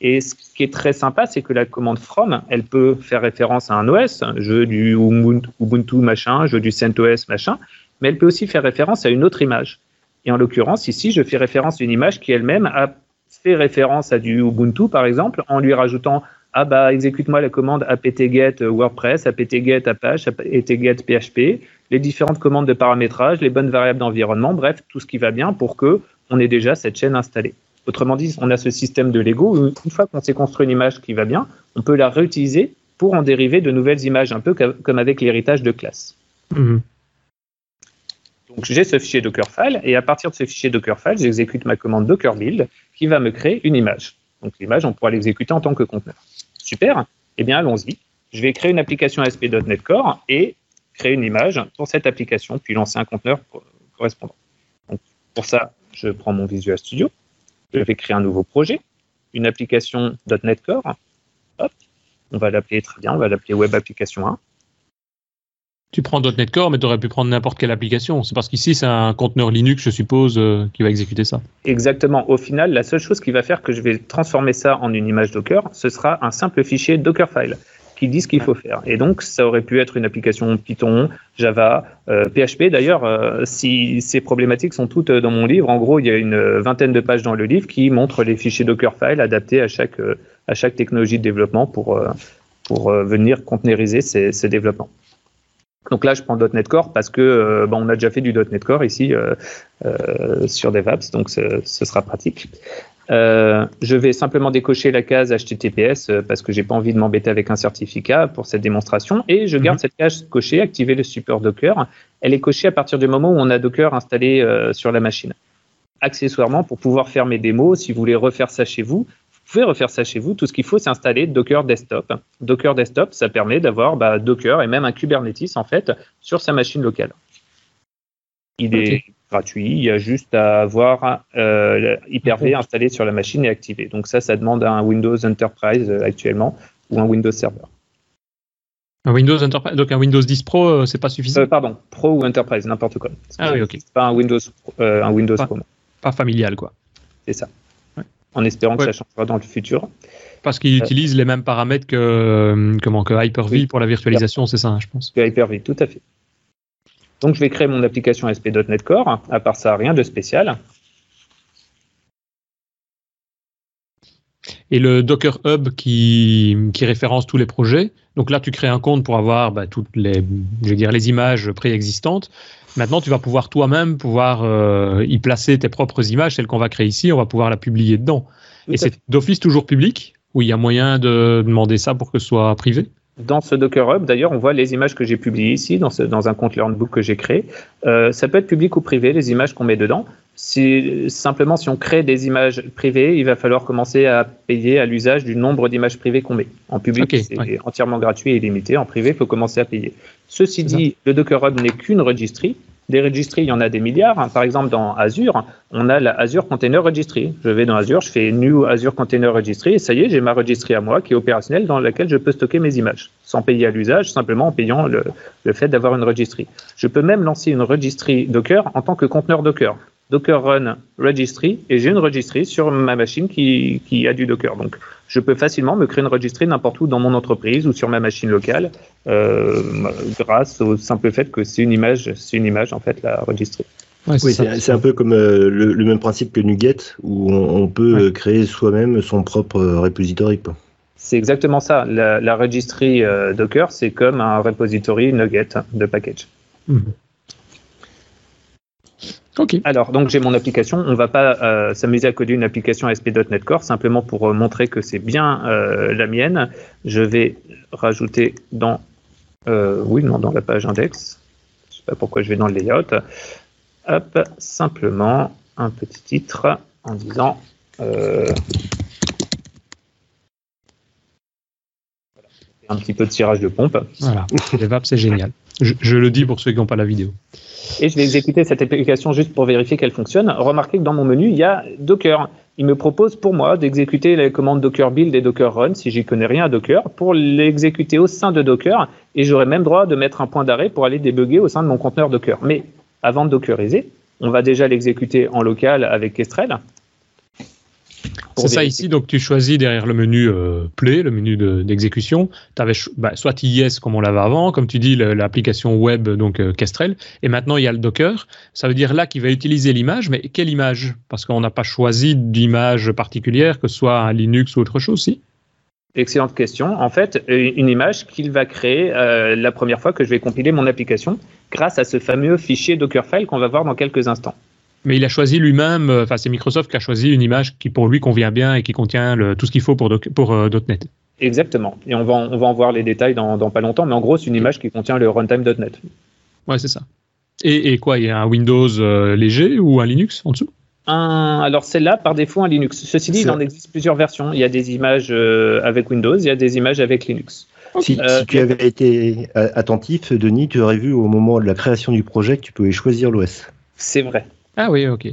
Et ce qui est très sympa, c'est que la commande from, elle peut faire référence à un OS, je veux du Ubuntu machin, je veux du CentOS machin, mais elle peut aussi faire référence à une autre image. Et en l'occurrence, ici, je fais référence à une image qui elle-même a fait référence à du Ubuntu, par exemple, en lui rajoutant ah bah exécute-moi la commande apt-get WordPress, apt-get Apache, apt-get PHP, les différentes commandes de paramétrage, les bonnes variables d'environnement, bref, tout ce qui va bien pour que on ait déjà cette chaîne installée. Autrement dit, on a ce système de Lego où une fois qu'on s'est construit une image qui va bien, on peut la réutiliser pour en dériver de nouvelles images, un peu comme avec l'héritage de classe. Mhm. Donc j'ai ce fichier Dockerfile et à partir de ce fichier Dockerfile, j'exécute ma commande Docker build qui va me créer une image. Donc l'image, on pourra l'exécuter en tant que conteneur. Super. Eh bien, allons-y. Je vais créer une application ASP.NET Core et créer une image pour cette application, puis lancer un conteneur correspondant. Pour ça, je prends mon Visual Studio. Je vais créer un nouveau projet, une application .NET Core. Hop. On va l'appeler très bien, on va l'appeler Web Application 1. Tu prends .NET Core, mais tu aurais pu prendre n'importe quelle application. C'est parce qu'ici, c'est un conteneur Linux, je suppose, euh, qui va exécuter ça. Exactement. Au final, la seule chose qui va faire que je vais transformer ça en une image Docker, ce sera un simple fichier Dockerfile qui dit ce qu'il faut faire. Et donc, ça aurait pu être une application Python, Java, PHP. Euh, D'ailleurs, euh, si ces problématiques sont toutes dans mon livre, en gros, il y a une vingtaine de pages dans le livre qui montrent les fichiers Dockerfile adaptés à chaque, à chaque technologie de développement pour, pour venir containeriser ces, ces développements. Donc là, je prends .NET Core parce que euh, on a déjà fait du .NET Core ici euh, euh, sur DevApps, donc ce, sera pratique. je vais simplement décocher la case HTTPS parce que j'ai pas envie de m'embêter avec un certificat pour cette démonstration et je garde mhm. cette case cochée, activer le support Docker. Elle est cochée à partir du moment où on a Docker installé sur la machine. Accessoirement, pour pouvoir faire mes démos, si vous voulez refaire ça chez vous pouvez refaire ça chez vous. Tout ce qu'il faut, c'est installer Docker Desktop. Docker Desktop, ça permet d'avoir bah, Docker et même un Kubernetes en fait sur sa machine locale. Il est gratuit. Il y a juste à avoir euh, Hyper-V installé sur la machine et activé. Donc ça, ça demande un Windows Enterprise euh, actuellement ou un Windows Server. Un Windows Enterprise, donc un Windows 10 Pro, euh, c'est pas suffisant? pardon, Pro ou Enterprise, n'importe quoi. Ah oui, ok. Pas un Windows, un Windows pas, Pro. Pas familial, quoi. C'est ça en espérant que ça changera dans le futur. Parce qu'il euh, utilise les mêmes paramètres que, euh, comment, que Hyper-V pour la virtualisation, c'est ça, hein, je pense. Que Hyper-V, tout à fait. Donc je vais créer mon application ASP.NET Core, à part ça, rien de spécial. Et le Docker Hub qui, qui, référence tous les projets. Donc là, tu crées un compte pour avoir bah, toutes les, je veux dire, les images préexistantes. Maintenant, tu vas pouvoir toi-même pouvoir euh, y placer tes propres images, celles qu'on va créer ici, on va pouvoir la publier dedans. Et c'est d'office toujours public, ou il y a moyen de demander ça pour que ce soit privé? Dans ce Docker Hub, d'ailleurs, on voit les images que j'ai publiées ici, dans, ce, dans un compte Learnbook que j'ai créé. Euh, ça peut être public ou privé, les images qu'on met dedans. Si, simplement, si on crée des images privées, il va falloir commencer à payer à l'usage du nombre d'images privées qu'on met. En public, c'est entièrement gratuit et limité. En privé, il faut commencer à payer. Ceci dit, le Docker Hub n'est qu'une registry. Des registries, il y en a des milliards. Hein. Par exemple, dans Azure, on a la Azure Container Registry. Je vais dans Azure, je fais New Azure Container Registry et ça y est, j'ai ma registry à moi qui est opérationnelle dans laquelle je peux stocker mes images sans payer à l'usage, simplement en payant le, fait d'avoir une registry. Je peux même lancer une registry Docker en tant que conteneur Docker. Docker Run Registry et j'ai une registry sur ma machine qui, qui, a du Docker. Donc, je peux facilement me créer une registry n'importe où dans mon entreprise ou sur ma machine locale euh, grâce au simple fait que c'est une image, c'est une image en fait la registry. oui, c'est un peu comme euh, le, même principe que NuGet où on, peut créer soi-même son propre repository. C'est exactement ça. La, la registry euh, Docker, c'est comme un repository NuGet de package. Alors, donc j'ai mon application. On ne va pas euh, s'amuser à coder une application ASP.NET Core simplement pour euh, montrer que c'est bien euh, la mienne. Je vais rajouter dans, oui, non, dans la page index. Je ne sais pas pourquoi je vais dans le layout. Hop, simplement un petit titre en disant. un petit peu de tirage de pompe. Voilà, DevApp, c'est génial. je, le dis pour ceux qui n'ont pas la vidéo et je vais exécuter cette application juste pour vérifier qu'elle fonctionne. Remarquez que dans mon menu, il y a Docker. Il me propose pour moi d'exécuter les commandes Docker build et Docker run, si j'y connais rien à Docker, pour l'exécuter au sein de Docker, et j'aurai même droit de mettre un point d'arrêt pour aller débugger au sein de mon conteneur Docker. Mais avant de dockeriser, on va déjà l'exécuter en local avec Kestrel. C'est ça ici, donc tu choisis derrière le menu euh, Play, le menu d'exécution, tu avais bah, soit IIS comme on l'avait avant, comme tu dis, l'application web, donc euh, Kestrel, et maintenant il y a le Docker. Ça veut dire là qu'il va utiliser l'image, mais quelle image? Parce qu'on n'a pas choisi d'image particulière, que ce soit un Linux ou autre chose, si? Excellente question. En fait, une image qu'il va créer euh, la première fois que je vais compiler mon application grâce à ce fameux fichier Dockerfile qu'on va voir dans quelques instants. Mais il a choisi lui-même, euh, enfin c'est Microsoft qui a choisi une image qui pour lui convient bien et qui contient le, tout ce qu'il faut pour, pour euh, .NET. Exactement. Et on va, en, on va en voir les détails dans, dans pas longtemps, mais en gros c'est une image qui contient le runtime.NET. Ouais, c'est ça. Et, et, quoi, il y a un Windows euh, léger ou un Linux en dessous? Un, alors celle-là, par défaut, un Linux. Ceci dit, il en existe plusieurs versions. Il y a des images avec Windows, il y a des images avec Linux. Si, si, tu avais été attentif, Denis, tu aurais vu au moment de la création du projet que tu pouvais choisir l'OS. C'est vrai. Ah oui, ok.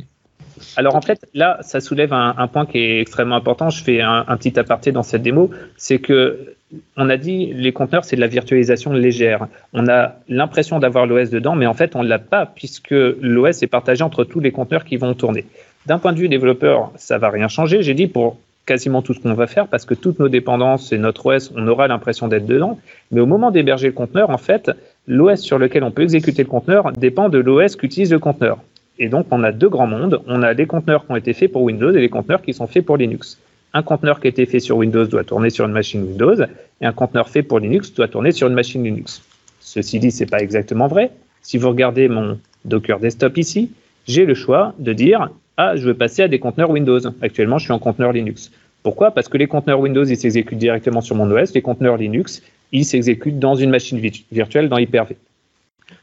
Alors en fait, là, ça soulève un, point qui est extrêmement important. Je fais un, petit aparté dans cette démo. C'est que on a dit les conteneurs, c'est de la virtualisation légère. On a l'impression d'avoir l'OS dedans, mais en fait, on ne l'a pas puisque l'OS est partagé entre tous les conteneurs qui vont tourner. D'un point de vue développeur, ça va rien changer. J'ai dit pour quasiment tout ce qu'on va faire parce que toutes nos dépendances et notre OS, on aura l'impression d'être dedans. Mais au moment d'héberger le conteneur, en fait, l'OS sur lequel on peut exécuter le conteneur dépend de l'OS qu'utilise le conteneur. Et donc, on a deux grands mondes. On a des conteneurs qui ont été faits pour Windows et des conteneurs qui sont faits pour Linux. Un conteneur qui a été fait sur Windows doit tourner sur une machine Windows et un conteneur fait pour Linux doit tourner sur une machine Linux. Ceci dit, c'est pas exactement vrai. Si vous regardez mon Docker Desktop ici, j'ai le choix de dire ah, je veux passer à des conteneurs Windows. Actuellement, je suis en conteneur Linux. Pourquoi? Parce que les conteneurs Windows, ils s'exécutent directement sur mon OS. Les conteneurs Linux, ils s'exécutent dans une machine virtuelle dans Hyper-V.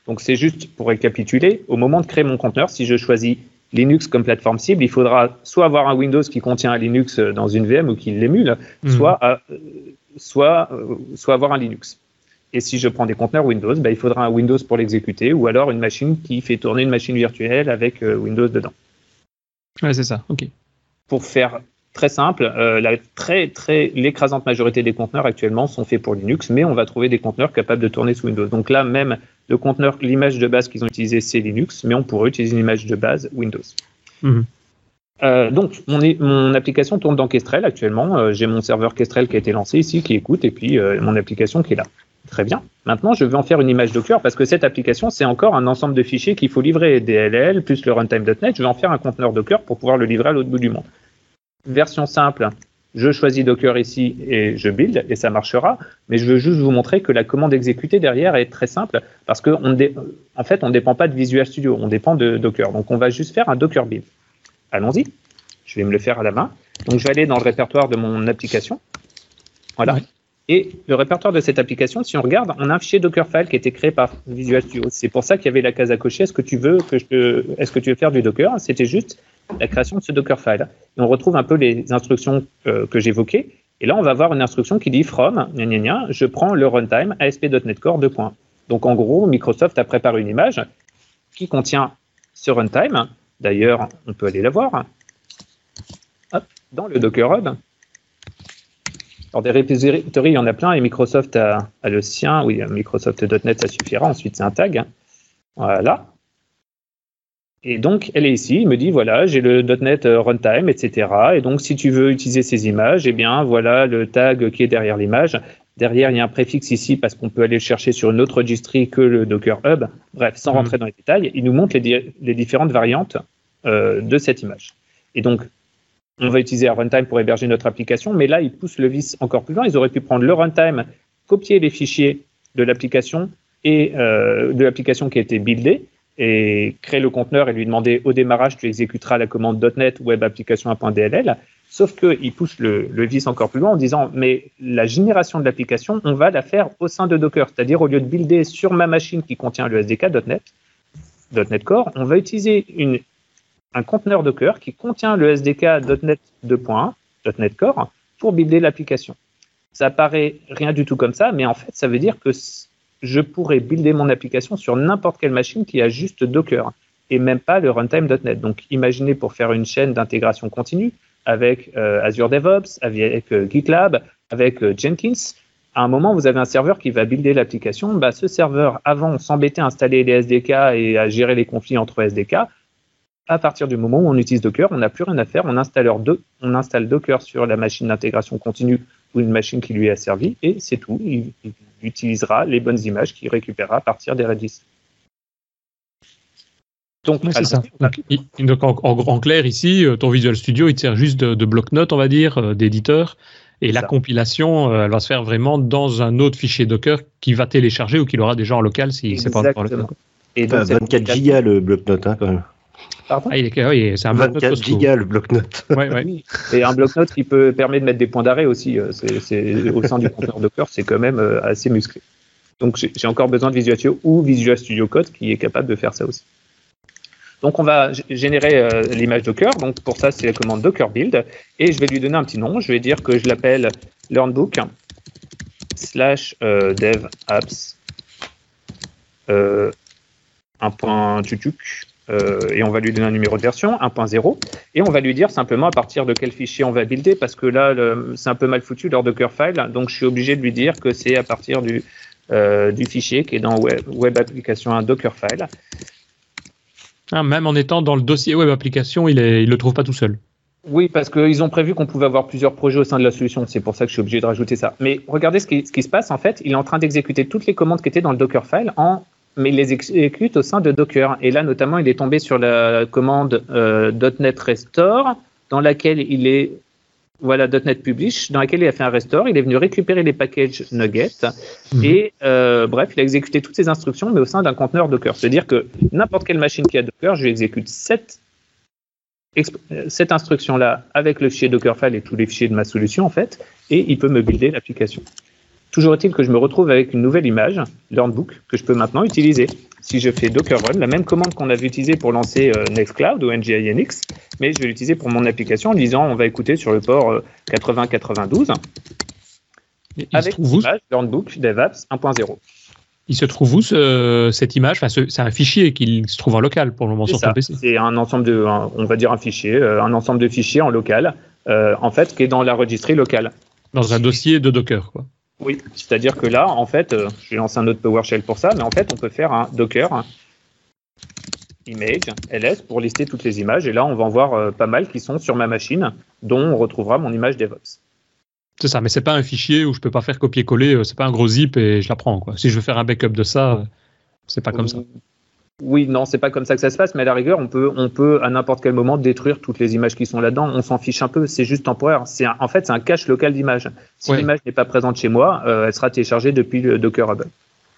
Donc c'est juste pour récapituler, au moment de créer mon conteneur, si je choisis Linux comme plateforme cible, il faudra soit avoir un Windows qui contient un Linux dans une VM ou qui l'émule, mhm. soit, euh, soit, euh, soit avoir un Linux. Et si je prends des conteneurs Windows, bah, il faudra un Windows pour l'exécuter ou alors une machine qui fait tourner une machine virtuelle avec euh, Windows dedans. Ouais, c'est ça, ok. Pour faire très simple, la très très l'écrasante majorité des conteneurs actuellement sont faits pour Linux, mais on va trouver des conteneurs capables de tourner sous Windows. Donc là, même le conteneur, l'image de base qu'ils ont utilisée, c'est Linux, mais on pourrait utiliser une image de base Windows. Mhm. Euh, donc, mon, mon, application tourne dans Kestrel actuellement. Euh, j'ai mon serveur Kestrel qui a été lancé ici, qui écoute, et puis euh, mon application qui est là. Très bien. Maintenant, je vais en faire une image Docker parce que cette application, c'est encore un ensemble de fichiers qu'il faut livrer, DLL plus le runtime.NET. Je vais en faire un conteneur Docker pour pouvoir le livrer à l'autre bout du monde. Version simple, je choisis Docker ici et je build et ça marchera. Mais je veux juste vous montrer que la commande exécutée derrière est très simple parce qu'en en fait, on ne dépend pas de Visual Studio, on dépend de Docker. Donc, on va juste faire un Docker build. Allons-y. Je vais me le faire à la main. Donc, je vais aller dans le répertoire de mon application. Voilà. Et le répertoire de cette application, si on regarde, on a un fichier Dockerfile qui a été créé par Visual Studio. C'est pour ça qu'il y avait la case à cocher. Est-ce que tu veux que je est-ce que tu veux faire du Docker? C'était juste la création de ce Dockerfile. Et on retrouve un peu les instructions euh, que j'évoquais. Et là, on va avoir une instruction qui dit from, gna gna gna, je prends le runtime ASP.NET Core 2. Donc, en gros, Microsoft a préparé une image qui contient ce runtime. D'ailleurs, on peut aller la voir. Dans le Docker Hub. Alors, des repositories, il y en a plein et Microsoft a, le sien. Oui, Microsoft.NET, ça suffira. Ensuite, c'est un tag. Voilà. Et donc, elle est ici. Il me dit voilà, j'ai le .NET euh, Runtime, etc. Et donc, si tu veux utiliser ces images, eh bien, voilà le tag qui est derrière l'image. Derrière, il y a un préfixe ici parce qu'on peut aller le chercher sur une autre registry que le Docker Hub. Bref, sans mhm. rentrer dans les détails, il nous montre les, différentes variantes euh, de cette image. Et donc, on va utiliser un runtime pour héberger notre application, mais là, ils poussent le vice encore plus loin. Ils auraient pu prendre le runtime, copier les fichiers de l'application et euh, de l'application qui a été buildée et créer le conteneur et lui demander au démarrage, tu exécuteras la commande .NET web application 1.dll. Sauf qu'ils poussent le, le vice encore plus loin en disant, mais la génération de l'application, on va la faire au sein de Docker. C'est-à-dire, au lieu de builder sur ma machine qui contient le SDK .NET, .NET Core, on va utiliser un conteneur Docker qui contient le SDK .NET 2.1, .NET Core, pour builder l'application. Ça paraît rien du tout comme ça, mais en fait, ça veut dire que je pourrais builder mon application sur n'importe quelle machine qui a juste Docker et même pas le runtime.NET. Donc, imaginez pour faire une chaîne d'intégration continue avec euh, Azure DevOps, avec euh, GitLab, avec euh, Jenkins. À un moment, vous avez un serveur qui va builder l'application. Bah, ce serveur, avant, on s'embêtait à installer les SDK et à gérer les conflits entre SDK à partir du moment où on utilise Docker, on n'a plus rien à faire. On installe, on installe Docker sur la machine d'intégration continue ou une machine qui lui est asservie et c'est tout. Il, utilisera les bonnes images qu'il récupérera à partir des Redis. Donc, c'est ça. Donc, en, clair, ici, euh, ton Visual Studio, il sert juste de, bloc-notes, on va dire, euh, d'éditeur. Et la compilation, euh, elle va se faire vraiment dans un autre fichier Docker qui va télécharger ou qu'il aura déjà en local si c'est pas par le Et donc, 24 gigas le bloc-notes, hein, quand même. Pardon ah, oui, c'est un 24 gigas le bloc-notes. Ouais, ouais. Et un bloc-notes qui peut permettre de mettre des points d'arrêt aussi. Euh, c'est, au sein du conteneur Docker, c'est quand même euh, assez musclé. Donc j'ai encore besoin de Visual Studio ou Visual Studio Code qui est capable de faire ça aussi. Donc on va générer euh, l'image Docker. Donc pour ça, c'est la commande Docker build. Et je vais lui donner un petit nom. Je vais dire que je l'appelle learnbook slash dev apps un point euh, et on va lui donner un numéro de version 1.0 et on va lui dire simplement à partir de quel fichier on va builder parce que là c'est un peu mal foutu leur Dockerfile donc je suis obligé de lui dire que c'est à partir du, euh, du fichier qui est dans web, web application 1 Dockerfile. Ah, même en étant dans le dossier web application, il ne le trouve pas tout seul. Oui, parce qu'ils ont prévu qu'on pouvait avoir plusieurs projets au sein de la solution. C'est pour ça que je suis obligé de rajouter ça. Mais regardez ce qui, ce qui se passe. En fait, il est en train d'exécuter toutes les commandes qui étaient dans le Dockerfile en mais il les exécute au sein de Docker. Et là, notamment, il est tombé sur la commande euh, .NET Restore, dans laquelle il est voilà .NET Publish, dans laquelle il a fait un restore. Il est venu récupérer les packages Nugget mhm. et euh, bref, il a exécuté toutes ces instructions, mais au sein d'un conteneur Docker. C'est-à-dire que n'importe quelle machine qui a Docker, je lui exécute cette cette instruction-là avec le fichier Dockerfile et tous les fichiers de ma solution en fait, et il peut me builder l'application. Toujours est-il que je me retrouve avec une nouvelle image, Learnbook, que je peux maintenant utiliser. Si je fais Docker Run, la même commande qu'on avait utilisée pour lancer euh, Nextcloud ou NGINX, mais je vais l'utiliser pour mon application en disant on va écouter sur le port 8092 euh, avec l'image Learnbook DevApps 1.0. Il se trouve où cette image? C'est un fichier qui se trouve en local pour le moment sur ton PC. C'est un ensemble de, on va dire un fichier, euh, un ensemble de fichiers en local, en fait, qui est dans la registrie locale. Dans un dossier de Docker, quoi. Oui, c'est-à-dire que là, en fait, euh, je vais lancer un autre PowerShell pour ça, mais en fait, on peut faire un Docker image ls pour lister toutes les images. Et là, on va en voir euh, pas mal qui sont sur ma machine, dont on retrouvera mon image DevOps. C'est ça, mais c'est pas un fichier où je peux pas faire copier-coller. Euh, c'est pas un gros zip et je la prends. Quoi. Si je veux faire un backup de ça, c'est pas comme ça. Oui, non, c'est pas comme ça que ça se passe, mais à la rigueur, on peut, on peut à n'importe quel moment détruire toutes les images qui sont là-dedans. On s'en fiche un peu, c'est juste temporaire. C'est en fait, c'est un cache local d'image. Si l'image n'est pas présente chez moi, euh, elle sera téléchargée depuis le Docker Hub.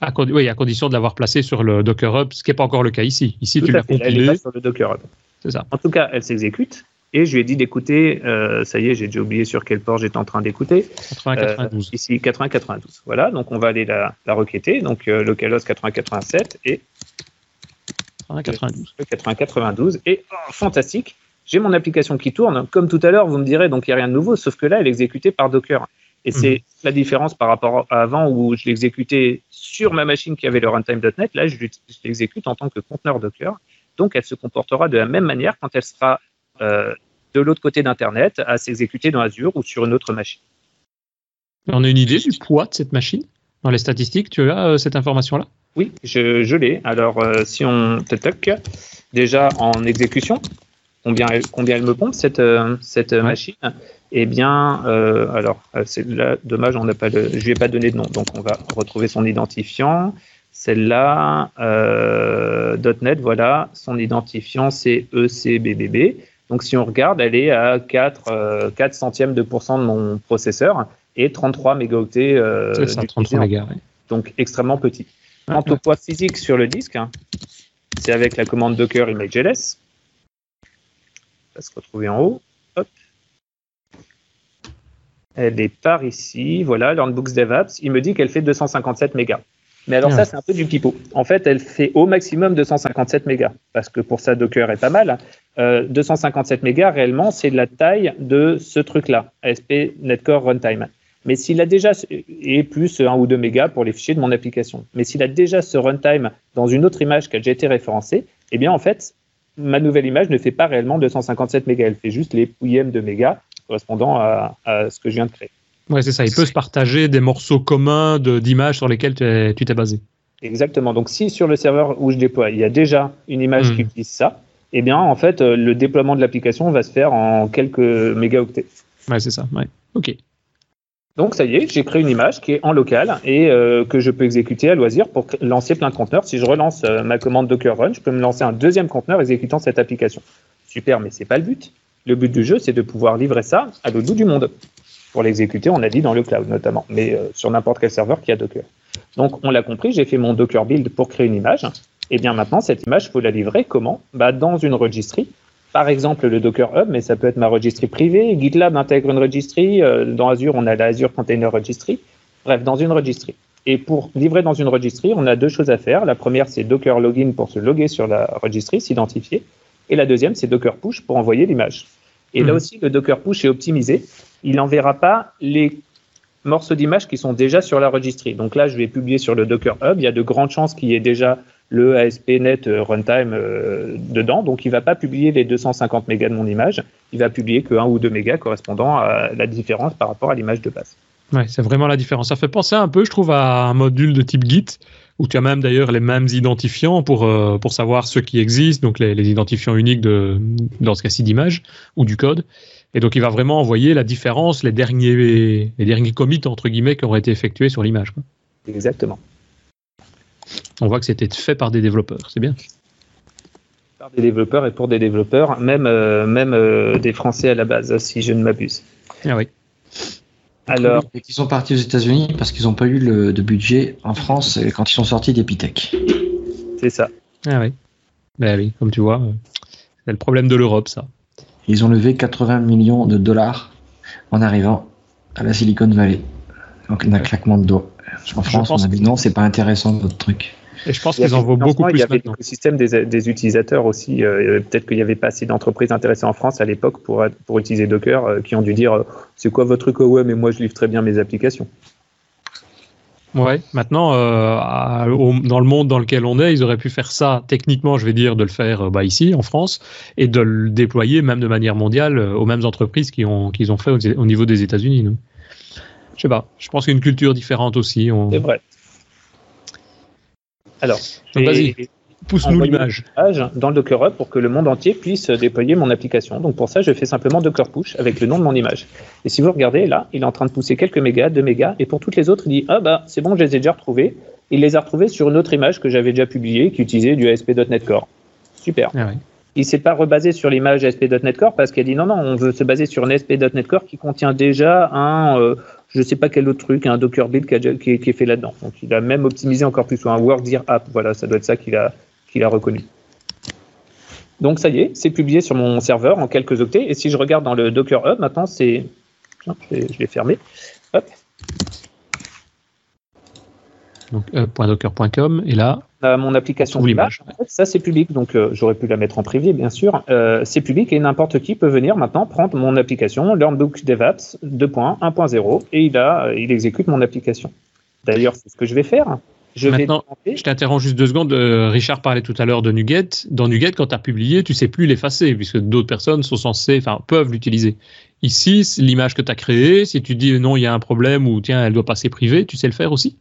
À, oui, à condition de l'avoir placée sur le Docker Hub, ce qui n'est pas encore le cas ici. Ici, tu l'as compilée. Elle est sur le Docker Hub. C'est ça. En tout cas, elle s'exécute. Et je lui ai dit d'écouter, euh, ça y est, j'ai déjà oublié sur quel port j'étais en train d'écouter. 8092. Euh, ici, 8092. Voilà, donc on va aller la, la requêter. Donc euh, localhost 8087 et 8092. 8092. Et oh, fantastique, j'ai mon application qui tourne. Comme tout à l'heure, vous me direz, donc il n'y a rien de nouveau, sauf que là, elle est exécutée par Docker. Et c'est mhm. la différence par rapport à avant où je l'exécutais sur ma machine qui avait le runtime.net. Là, je l'exécute en tant que conteneur Docker. Donc, elle se comportera de la même manière quand elle sera euh, de l'autre côté d'Internet à s'exécuter dans Azure ou sur une autre machine. On a une idée du poids de cette machine? Dans les statistiques, tu as euh, cette information-là? Oui, je, l'ai. Alors, euh, si on toc, déjà en exécution, combien elle, combien elle me pompe cette, cette machine? Eh bien, alors, c'est là, dommage, on n'a pas je ne lui ai pas donné de nom, donc on va retrouver son identifiant. Celle-là, .NET, voilà, son identifiant c'est ECBBB. Donc si on regarde, elle est à 4, 4 euh, centièmes de pourcent de mon processeur et 33 mégaoctets. Euh, ça, 33 mégas, Donc extrêmement petit. Quant au poids physique sur le disque, hein, c'est avec la commande Docker ImageLS. On va se retrouver en haut. Hop. Elle est par ici. Voilà, Learnbooks DevApps. Il me dit qu'elle fait 257 mégas. Mais alors ça, c'est un peu du pipeau. En fait, elle fait au maximum 257 mégas, parce que pour ça, Docker est pas mal. 257 euh, mégas, réellement, c'est la taille de ce truc-là, ASP Netcore Runtime. Mais s'il a déjà, et plus 1 ou 2 mégas pour les fichiers de mon application, mais s'il a déjà ce runtime dans une autre image qui a déjà été référencée, eh bien, en fait, ma nouvelle image ne fait pas réellement 257 mégas, elle fait juste les pouillèmes de mégas correspondant à ce que je viens de créer. Ouais, c'est ça. Il peut se partager des morceaux communs d'images sur lesquels tu t'es basé. Exactement. Donc, si sur le serveur où je déploie, il y a déjà une image qui hmm. utilise ça, eh bien, en fait, euh, le déploiement de l'application va se faire en quelques mégaoctets. Ouais, c'est ça. Ouais. OK. Donc, ça y est, j'ai créé une image qui est en local et euh, que je peux exécuter à loisir pour lancer plein de conteneurs. Si je relance euh, ma commande Docker Run, je peux me lancer un deuxième conteneur exécutant cette application. Super, mais c'est pas le but. Le but du jeu, c'est de pouvoir livrer ça à l'autre bout du monde pour l'exécuter, on a dit dans le cloud notamment, mais euh, sur n'importe quel serveur qui a Docker. Donc on l'a compris, j'ai fait mon Docker build pour créer une image. Et bien maintenant, cette image, il faut la livrer comment? Bah, Dans une registry. Par exemple, le Docker Hub, mais ça peut être ma registry privée. GitLab intègre une registry. Euh, dans Azure, on a la Azure Container Registry. Bref, dans une registry. Et pour livrer dans une registry, on a deux choses à faire. La première, c'est Docker Login pour se loguer sur la registry, s'identifier. Et la deuxième, c'est Docker Push pour envoyer l'image. Et là hmm. aussi, le Docker Push est optimisé il n'enverra pas les morceaux d'image qui sont déjà sur la registry. Donc là, je vais publier sur le Docker Hub. Il y a de grandes chances qu'il y ait déjà le ASP.NET euh, Runtime euh, dedans. Donc il ne va pas publier les 250 mégas de mon image. Il va publier que 1 ou 2 mégas correspondant à la différence par rapport à l'image de base. Ouais, c'est vraiment la différence. Ça fait penser un peu, je trouve, à un module de type Git, où tu as même d'ailleurs les mêmes identifiants pour, euh, pour savoir ce qui existe, donc les, les identifiants uniques de, dans ce cas-ci d'image ou du code. Et donc, il va vraiment envoyer la différence, les derniers, les derniers commits, entre guillemets, qui auraient été effectués sur l'image. Exactement. On voit que c'était fait par des développeurs, c'est bien. Par des développeurs et pour des développeurs, même, euh, même euh, des Français à la base, si je ne m'abuse. Ah oui. Alors, ils sont partis aux États-Unis parce qu'ils n'ont pas eu le, de budget en France quand ils sont sortis d'Epitech. C'est ça. Ah oui. Ben oui, comme tu vois, euh, c'est le problème de l'Europe, ça. Ils ont levé 80 millions de dollars en arrivant à la Silicon Valley. Donc, un claquement de doigts. En France, on a dit non, c'est pas intéressant votre truc. Et je pense qu'ils en vaut beaucoup plus. Il y avait l'écosystème des, des utilisateurs aussi. Euh, peut-être qu'il n'y avait pas assez d'entreprises intéressées en France à l'époque pour, pour utiliser Docker euh, qui ont dû dire euh, c'est quoi votre truc oh ouais, mais moi je livre très bien mes applications. Ouais, maintenant, euh, dans le monde dans lequel on est, ils auraient pu faire ça, techniquement, je vais dire, de le faire bah, ici, en France, et de le déployer même de manière mondiale aux mêmes entreprises qu'ils ont, qu'ils ont fait au, niveau des États-Unis. Je sais pas, je pense qu'il y a une culture différente aussi. C'est vrai. Alors, vas-y. Pousse-nous l'image. Dans le Docker Hub pour que le monde entier puisse déployer mon application. Donc pour ça, je fais simplement Docker Push avec le nom de mon image. Et si vous regardez là, il est en train de pousser quelques mégas, 2 mégas, et pour toutes les autres, il dit ah bah c'est bon, je les ai déjà retrouvés. il les a retrouvés sur une autre image que j'avais déjà publiée qui utilisait du ASP.NET Core. Super. Ah il s'est pas rebasé sur l'image ASP.NET Core parce qu'il a dit non, non, on veut se baser sur une ASP.NET Core qui contient déjà un, euh, je sais pas quel autre truc, un Docker build qui, est fait là-dedans. Donc il a même optimisé encore plus, ou un WorkDir app. Voilà, ça doit être ça qu'il a, qu'il a reconnu. Donc ça y est, c'est publié sur mon serveur en quelques octets. Et si je regarde dans le Docker Hub, maintenant c'est, je vais fermer. Hop. Donc hub.docker.com et là mon application d'image. ça, c'est public, donc euh, j'aurais pu la mettre en privé, bien sûr. Euh, c'est public et n'importe qui peut venir maintenant prendre mon application LearnBook DevApps 2.1.0 et il, a, il exécute mon application. D'ailleurs, c'est ce que je vais faire. Je Maintenant, je t'interromps juste deux secondes. Euh, Richard parlait tout à l'heure de Nuget. Dans Nuget, quand tu as publié, tu sais plus l'effacer puisque d'autres personnes sont censées, enfin, peuvent l'utiliser. Ici, l'image que tu as créée, si tu dis non, il y a un problème ou tiens, elle doit passer privée, tu sais le faire aussi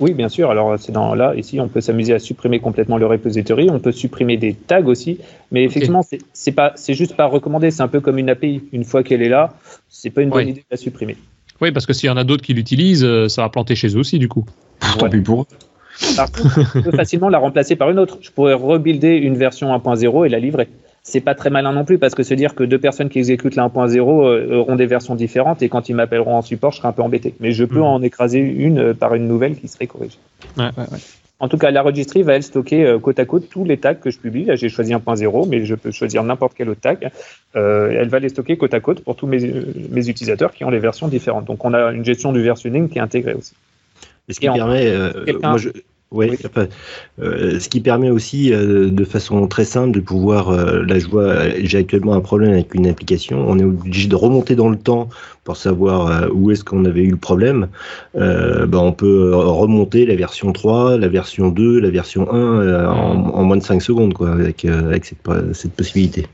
oui, bien sûr. Alors, c'est dans là, ici, on peut s'amuser à supprimer complètement le repository. On peut supprimer des tags aussi. Mais effectivement, c'est pas, c'est juste pas recommandé. C'est un peu comme une API. Une fois qu'elle est là, c'est pas une bonne idée de la supprimer. Oui, parce que s'il y en a d'autres qui l'utilisent, euh, ça va planter chez eux aussi, du coup. Tant pis pour Par contre, je peux facilement la remplacer par une autre. Je pourrais rebuilder une version 1.0 et la livrer c'est pas très malin non plus parce que se dire que deux personnes qui exécutent la 1.0 euh, auront des versions différentes et quand ils m'appelleront en support, je serai un peu embêté. Mais je peux mhm. en écraser une euh, par une nouvelle qui serait corrigée. En tout cas, la registry va elle stocker euh, côte à côte tous les tags que je publie. Là, j'ai choisi 1.0, mais je peux choisir n'importe quel autre tag. elle va les stocker côte à côte pour tous mes, mes, utilisateurs qui ont les versions différentes. Donc, on a une gestion du versionning qui est intégrée aussi. Et ce qui permet, moi, je, oui, euh, ce qui permet aussi euh, de façon très simple de pouvoir, euh, là je vois, j'ai actuellement un problème avec une application, on est obligé de remonter dans le temps pour savoir où est-ce qu'on avait eu le problème. Ben, on peut remonter la version 3, la version 2, la version 1 en, moins de 5 secondes quoi, avec, avec cette, cette possibilité.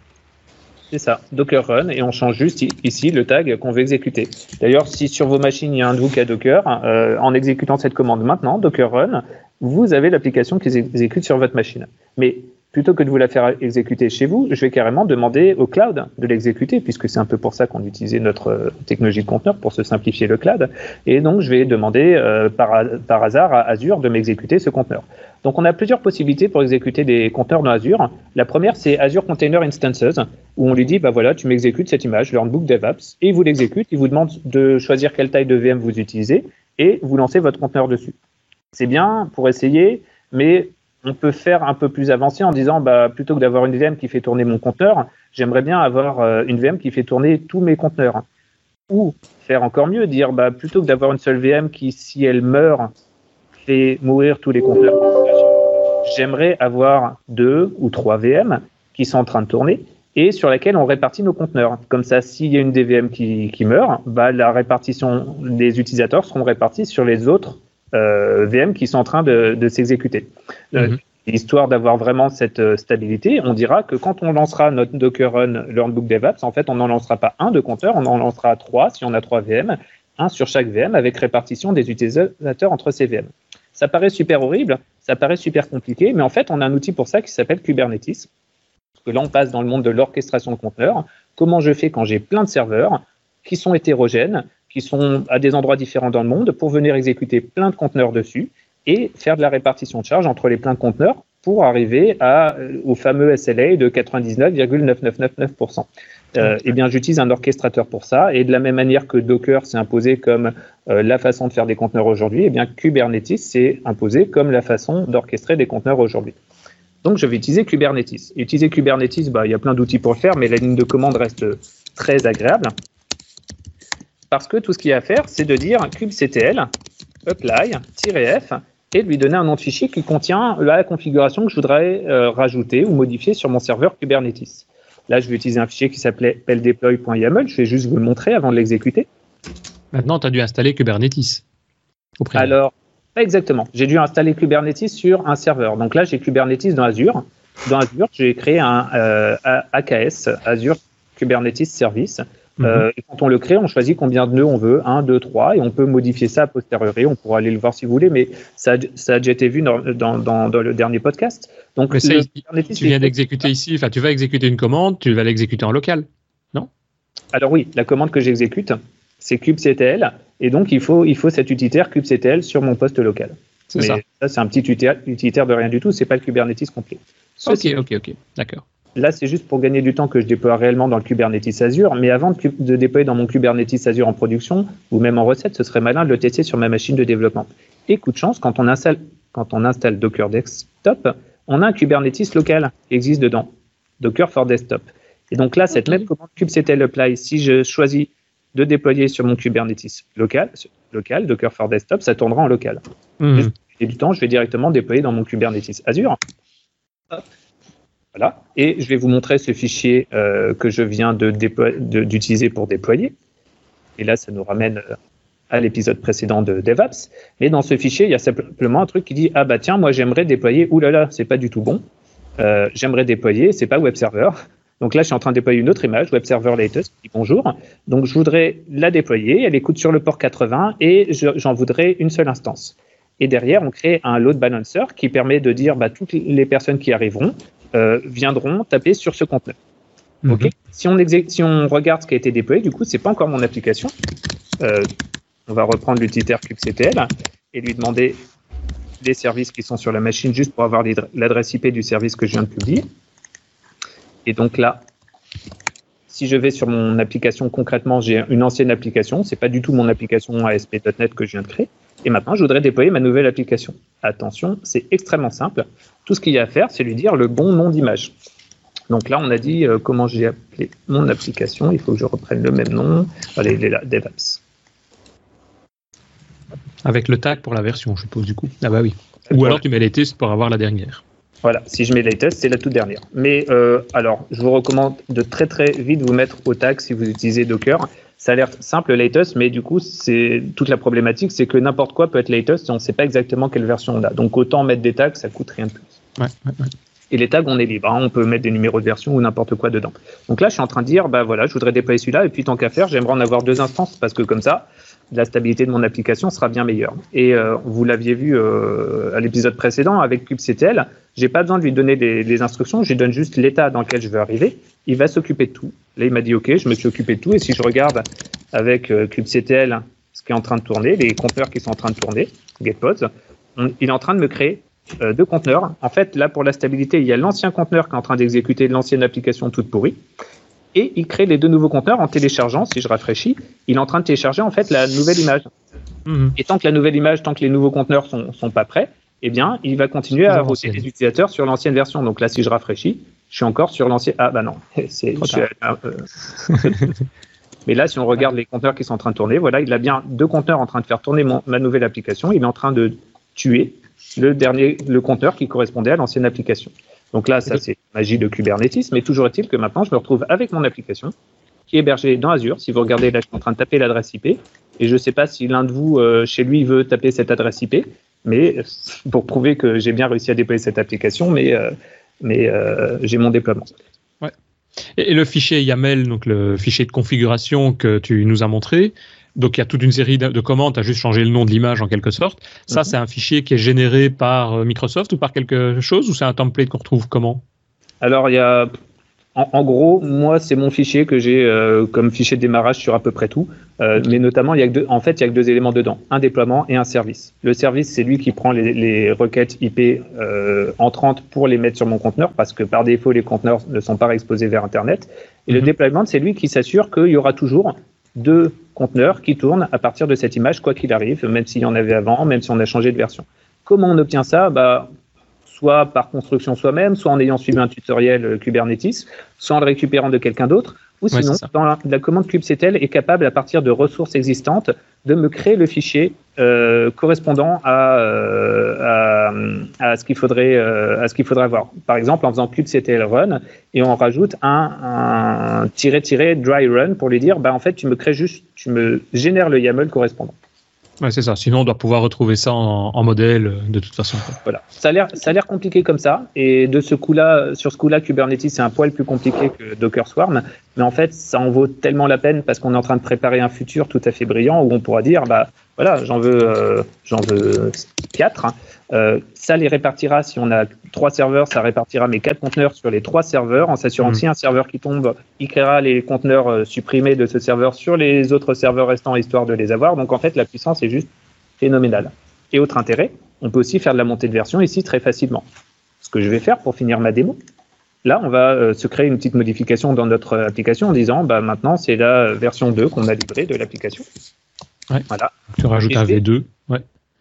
C'est ça, Docker Run, et on change juste ici le tag qu'on veut exécuter. D'ailleurs, si sur vos machines il y a un Dook à Docker, en exécutant cette commande maintenant, Docker Run, vous avez l'application qui exécute sur votre machine. Mais plutôt que de vous la faire exécuter chez vous, je vais carrément demander au cloud de l'exécuter, puisque c'est un peu pour ça qu'on utilisait notre euh, technologie de conteneur, pour se simplifier le cloud. Et donc, je vais demander euh, par, hasard à Azure de m'exécuter ce conteneur. Donc, on a plusieurs possibilités pour exécuter des conteneurs dans Azure. La première, c'est Azure Container Instances, où on lui dit, bah voilà, tu m'exécutes cette image, Learnbook DevOps, et il vous l'exécute, il vous demande de choisir quelle taille de VM vous utilisez, et vous lancez votre conteneur dessus c'est bien pour essayer, mais on peut faire un peu plus avancé en disant bah, plutôt que d'avoir une VM qui fait tourner mon compteur, j'aimerais bien avoir euh, une VM qui fait tourner tous mes conteneurs. Ou faire encore mieux, dire bah, plutôt que d'avoir une seule VM qui, si elle meurt, fait mourir tous les compteurs, j'aimerais avoir deux ou trois VM qui sont en train de tourner et sur lesquelles on répartit nos conteneurs. Comme ça, s'il y a une des VM qui, qui meurt, bah, la répartition des utilisateurs seront répartis sur les autres VM qui sont en train de, s'exécuter. Euh, mhm. Histoire d'avoir vraiment cette euh, stabilité, on dira que quand on lancera notre Docker Run Learnbook DevOps, en fait, on n'en lancera pas un de compteur, on en lancera trois si on a trois VM, un sur chaque VM avec répartition des utilisateurs entre ces VM. Ça paraît super horrible, ça paraît super compliqué, mais en fait, on a un outil pour ça qui s'appelle Kubernetes. Parce que là, on passe dans le monde de l'orchestration de conteneurs. Comment je fais quand j'ai plein de serveurs qui sont hétérogènes, qui sont à des endroits différents dans le monde pour venir exécuter plein de conteneurs dessus et faire de la répartition de charge entre les pleins de conteneurs pour arriver euh, au fameux SLA de 99,9999%. Euh, eh bien, j'utilise un orchestrateur pour ça. Et de la même manière que Docker s'est imposé comme euh, la façon de faire des conteneurs aujourd'hui, eh bien, Kubernetes s'est imposé comme la façon d'orchestrer des conteneurs aujourd'hui. Donc, je vais utiliser Kubernetes. utiliser Kubernetes, bah, il y a plein d'outils pour le faire, mais la ligne de commande reste très agréable. Parce que tout ce qu'il y a à faire, c'est de dire kubectl, apply-f, et de lui donner un nom de fichier qui contient la configuration que je voudrais euh, rajouter ou modifier sur mon serveur Kubernetes. Là, je vais utiliser un fichier qui s'appelait pldeploy.yaml. Je vais juste vous le montrer avant de l'exécuter. Maintenant, tu as dû installer Kubernetes. Alors, pas exactement. J'ai dû installer Kubernetes sur un serveur. Donc là, j'ai Kubernetes dans Azure. Dans Azure, j'ai créé un euh, AKS, Azure Kubernetes Service, euh, mhm. et quand on le crée, on choisit combien de nœuds on veut, 1, 2, 3, et on peut modifier ça a posteriori. On pourra aller le voir si vous voulez, mais ça, ça a déjà été vu dans, dans, dans, le dernier podcast. Donc, tu viens d'exécuter ici, enfin, tu vas exécuter une commande, tu vas l'exécuter en local, non? Alors oui, la commande que j'exécute, c'est kubectl, et donc il faut, il faut cet utilitaire kubectl sur mon poste local. Mais ça, c'est un petit utilitaire de rien du tout, c'est pas le Kubernetes complet. ok, ok, ok, d'accord. Là, c'est juste pour gagner du temps que je déploie réellement dans le Kubernetes Azure. Mais avant de, déployer dans mon Kubernetes Azure en production ou même en recette, ce serait malin de le tester sur ma machine de développement. Et coup de chance, quand on installe, quand on installe Docker Desktop, on a un Kubernetes local qui existe dedans. Docker for Desktop. Et donc là, cette même commande kubectl apply, si je choisis de déployer sur mon Kubernetes local, local Docker for Desktop, ça tournera en local. Mmh. Et du temps, je vais directement déployer dans mon Kubernetes Azure. Voilà. Et je vais vous montrer ce fichier euh, que je viens d'utiliser pour déployer. Et là, ça nous ramène euh, à l'épisode précédent de DevApps. Mais dans ce fichier, il y a simplement un truc qui dit Ah bah tiens, moi j'aimerais déployer, oulala, c'est pas du tout bon. Euh, j'aimerais déployer, c'est pas web server. Donc là, je suis en train de déployer une autre image, web server latest, qui dit bonjour. Donc je voudrais la déployer, elle écoute sur le port 80 et j'en voudrais une seule instance. Et derrière, on crée un load balancer qui permet de dire bah, toutes les personnes qui arriveront euh, viendront taper sur ce conteneur. Mhm. si, on si on regarde ce qui a été déployé, du coup, c'est pas encore mon application. Euh, on va reprendre l'utilitaire kubectl et lui demander les services qui sont sur la machine juste pour avoir l'adresse IP du service que je viens de publier. Et donc là, si je vais sur mon application, concrètement, j'ai une ancienne application. C'est pas du tout mon application ASP.NET que je viens de créer. Et maintenant, je voudrais déployer ma nouvelle application. Attention, c'est extrêmement simple. Tout ce qu'il y a à faire, c'est lui dire le bon nom d'image. Donc là, on a dit euh, comment j'ai appelé mon application. Il faut que je reprenne le même nom. Allez, il est là, DevApps. Avec le tag pour la version, je suppose, du coup. Ah bah oui. Ou alors tu mets les tests pour avoir la dernière. Voilà, si je mets latest, c'est la toute dernière. Mais euh, alors, je vous recommande de très très vite vous mettre au tag si vous utilisez Docker. Ça a l'air simple, latest, mais du coup, c'est toute la problématique, c'est que n'importe quoi peut être latest et on ne sait pas exactement quelle version on a. Donc autant mettre des tags, ça coûte rien de plus. Ouais, ouais, Et les tags, on est libre. Hein. on peut mettre des numéros de version ou n'importe quoi dedans. Donc là, je suis en train de dire, bah voilà, je voudrais déployer celui-là, et puis tant qu'à faire, j'aimerais en avoir deux instances, parce que comme ça, la stabilité de mon application sera bien meilleure. Et euh, vous l'aviez vu euh, à l'épisode précédent avec kubectl, j'ai pas besoin de lui donner des, instructions, je lui donne juste l'état dans lequel je veux arriver. Il va s'occuper de tout. Là, il m'a dit OK, je me suis occupé de tout. Et si je regarde avec euh, kubectl ce qui est en train de tourner, les compteurs qui sont en train de tourner, getpods, il est en train de me créer deux conteneurs. En fait, là, pour la stabilité, il y a l'ancien conteneur qui est en train d'exécuter l'ancienne application toute pourrie et il crée les deux nouveaux conteneurs en téléchargeant, si je rafraîchis, il est en train de télécharger en fait la nouvelle image. Mhm. Et tant que la nouvelle image, tant que les nouveaux conteneurs sont, sont pas prêts, eh bien, il va continuer à voter les utilisateurs sur l'ancienne version. Donc là, si je rafraîchis, je suis encore sur l'ancienne. Ah bah non, c'est. Mais là, si on regarde les conteneurs qui sont en train de tourner, voilà, il a bien deux conteneurs en train de faire tourner ma nouvelle application. Il est en train de tuer le dernier, le conteneur qui correspondait à l'ancienne application. Donc là, ça c'est magie de Kubernetes, mais toujours est-il que maintenant je me retrouve avec mon application qui est hébergée dans Azure. Si vous regardez là, je suis en train de taper l'adresse IP et je ne sais pas si l'un de vous euh, chez lui veut taper cette adresse IP, mais pour prouver que j'ai bien réussi à déployer cette application, mais, euh, mais euh, j'ai mon déploiement. Ouais. Et, le fichier YAML, donc le fichier de configuration que tu nous as montré, donc il y a toute une série de, commandes, tu as juste changé le nom de l'image en quelque sorte. Ça, mhm. c'est un fichier qui est généré par euh, Microsoft ou par quelque chose, ou c'est un template qu'on retrouve comment? Alors, il y a en, gros, moi, c'est mon fichier que j'ai euh, comme fichier de démarrage sur à peu près tout. Euh, mais notamment, il y a que deux, en fait, il y a que deux éléments dedans un déploiement et un service. Le service, c'est lui qui prend les, requêtes IP entrantes pour les mettre sur mon conteneur, parce que par défaut, les conteneurs ne sont pas exposés vers Internet. Et le mhm. déploiement, c'est lui qui s'assure qu'il y aura toujours deux conteneurs qui tournent à partir de cette image, quoi qu'il arrive, même s'il y en avait avant, même si on a changé de version. Comment on obtient ça? Bah, Soit par construction soi-même, soit en ayant suivi un tutoriel euh, Kubernetes, soit en le récupérant de quelqu'un d'autre, ou sinon, dans la, commande kubectl est capable, à partir de ressources existantes, de me créer le fichier euh, correspondant euh, à, à, ce qu'il faudrait, euh, à ce qu'il faudrait avoir. Par exemple, en faisant kubectl run, et on rajoute un, un tiré dry run pour lui dire, bah, en fait, tu me crées juste, tu me génères le YAML correspondant. Ouais, c'est ça. Sinon, on doit pouvoir retrouver ça en, modèle euh, de toute façon. Voilà. Ça a l'air, ça a l'air compliqué comme ça. Et de ce coup-là, sur ce coup-là, Kubernetes c'est un poil plus compliqué que Docker Swarm. Mais en fait, ça en vaut tellement la peine parce qu'on est en train de préparer un futur tout à fait brillant où on pourra dire, bah voilà, j'en veux, euh, j'en veux quatre. Euh, ça les répartira, si on a trois serveurs, ça répartira mes quatre conteneurs sur les trois serveurs en s'assurant que mm. si un serveur qui tombe, il créera les conteneurs euh, supprimés de ce serveur sur les autres serveurs restants histoire de les avoir. Donc en fait, la puissance est juste phénoménale. Et autre intérêt, On peut aussi faire de la montée de version ici très facilement. Ce que je vais faire pour finir ma démo, là, on va euh, se créer une petite modification dans notre application en disant, bah, maintenant, c'est la version 2 qu'on a livrée de l'application. Voilà. Tu rajoutes un V2.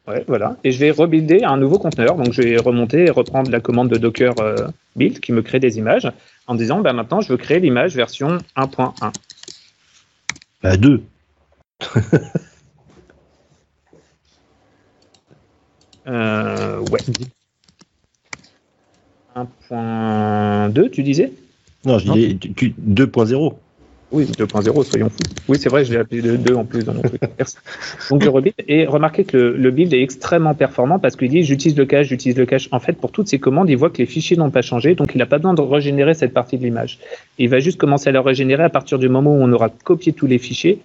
Ouais. Voilà. Et je vais rebuilder un nouveau conteneur. Donc, je vais remonter et reprendre la commande de Docker euh, build qui me crée des images en disant, bah, maintenant, je veux créer l'image version 1.1. Bah, 2. euh, ouais. 1.2, tu disais? Non, je disais 2.0. Oui, 2.0, soyons fous. Oui, c'est vrai, je l'ai appelé 2 en plus dans mon truc. Donc je rebuild et remarquez que le, build est extrêmement performant parce qu'il dit j'utilise le cache, j'utilise le cache. En fait, pour toutes ces commandes, il voit que les fichiers n'ont pas changé, donc il n'a pas besoin de régénérer cette partie de l'image. Il va juste commencer à la régénérer à partir du moment où on aura copié tous les fichiers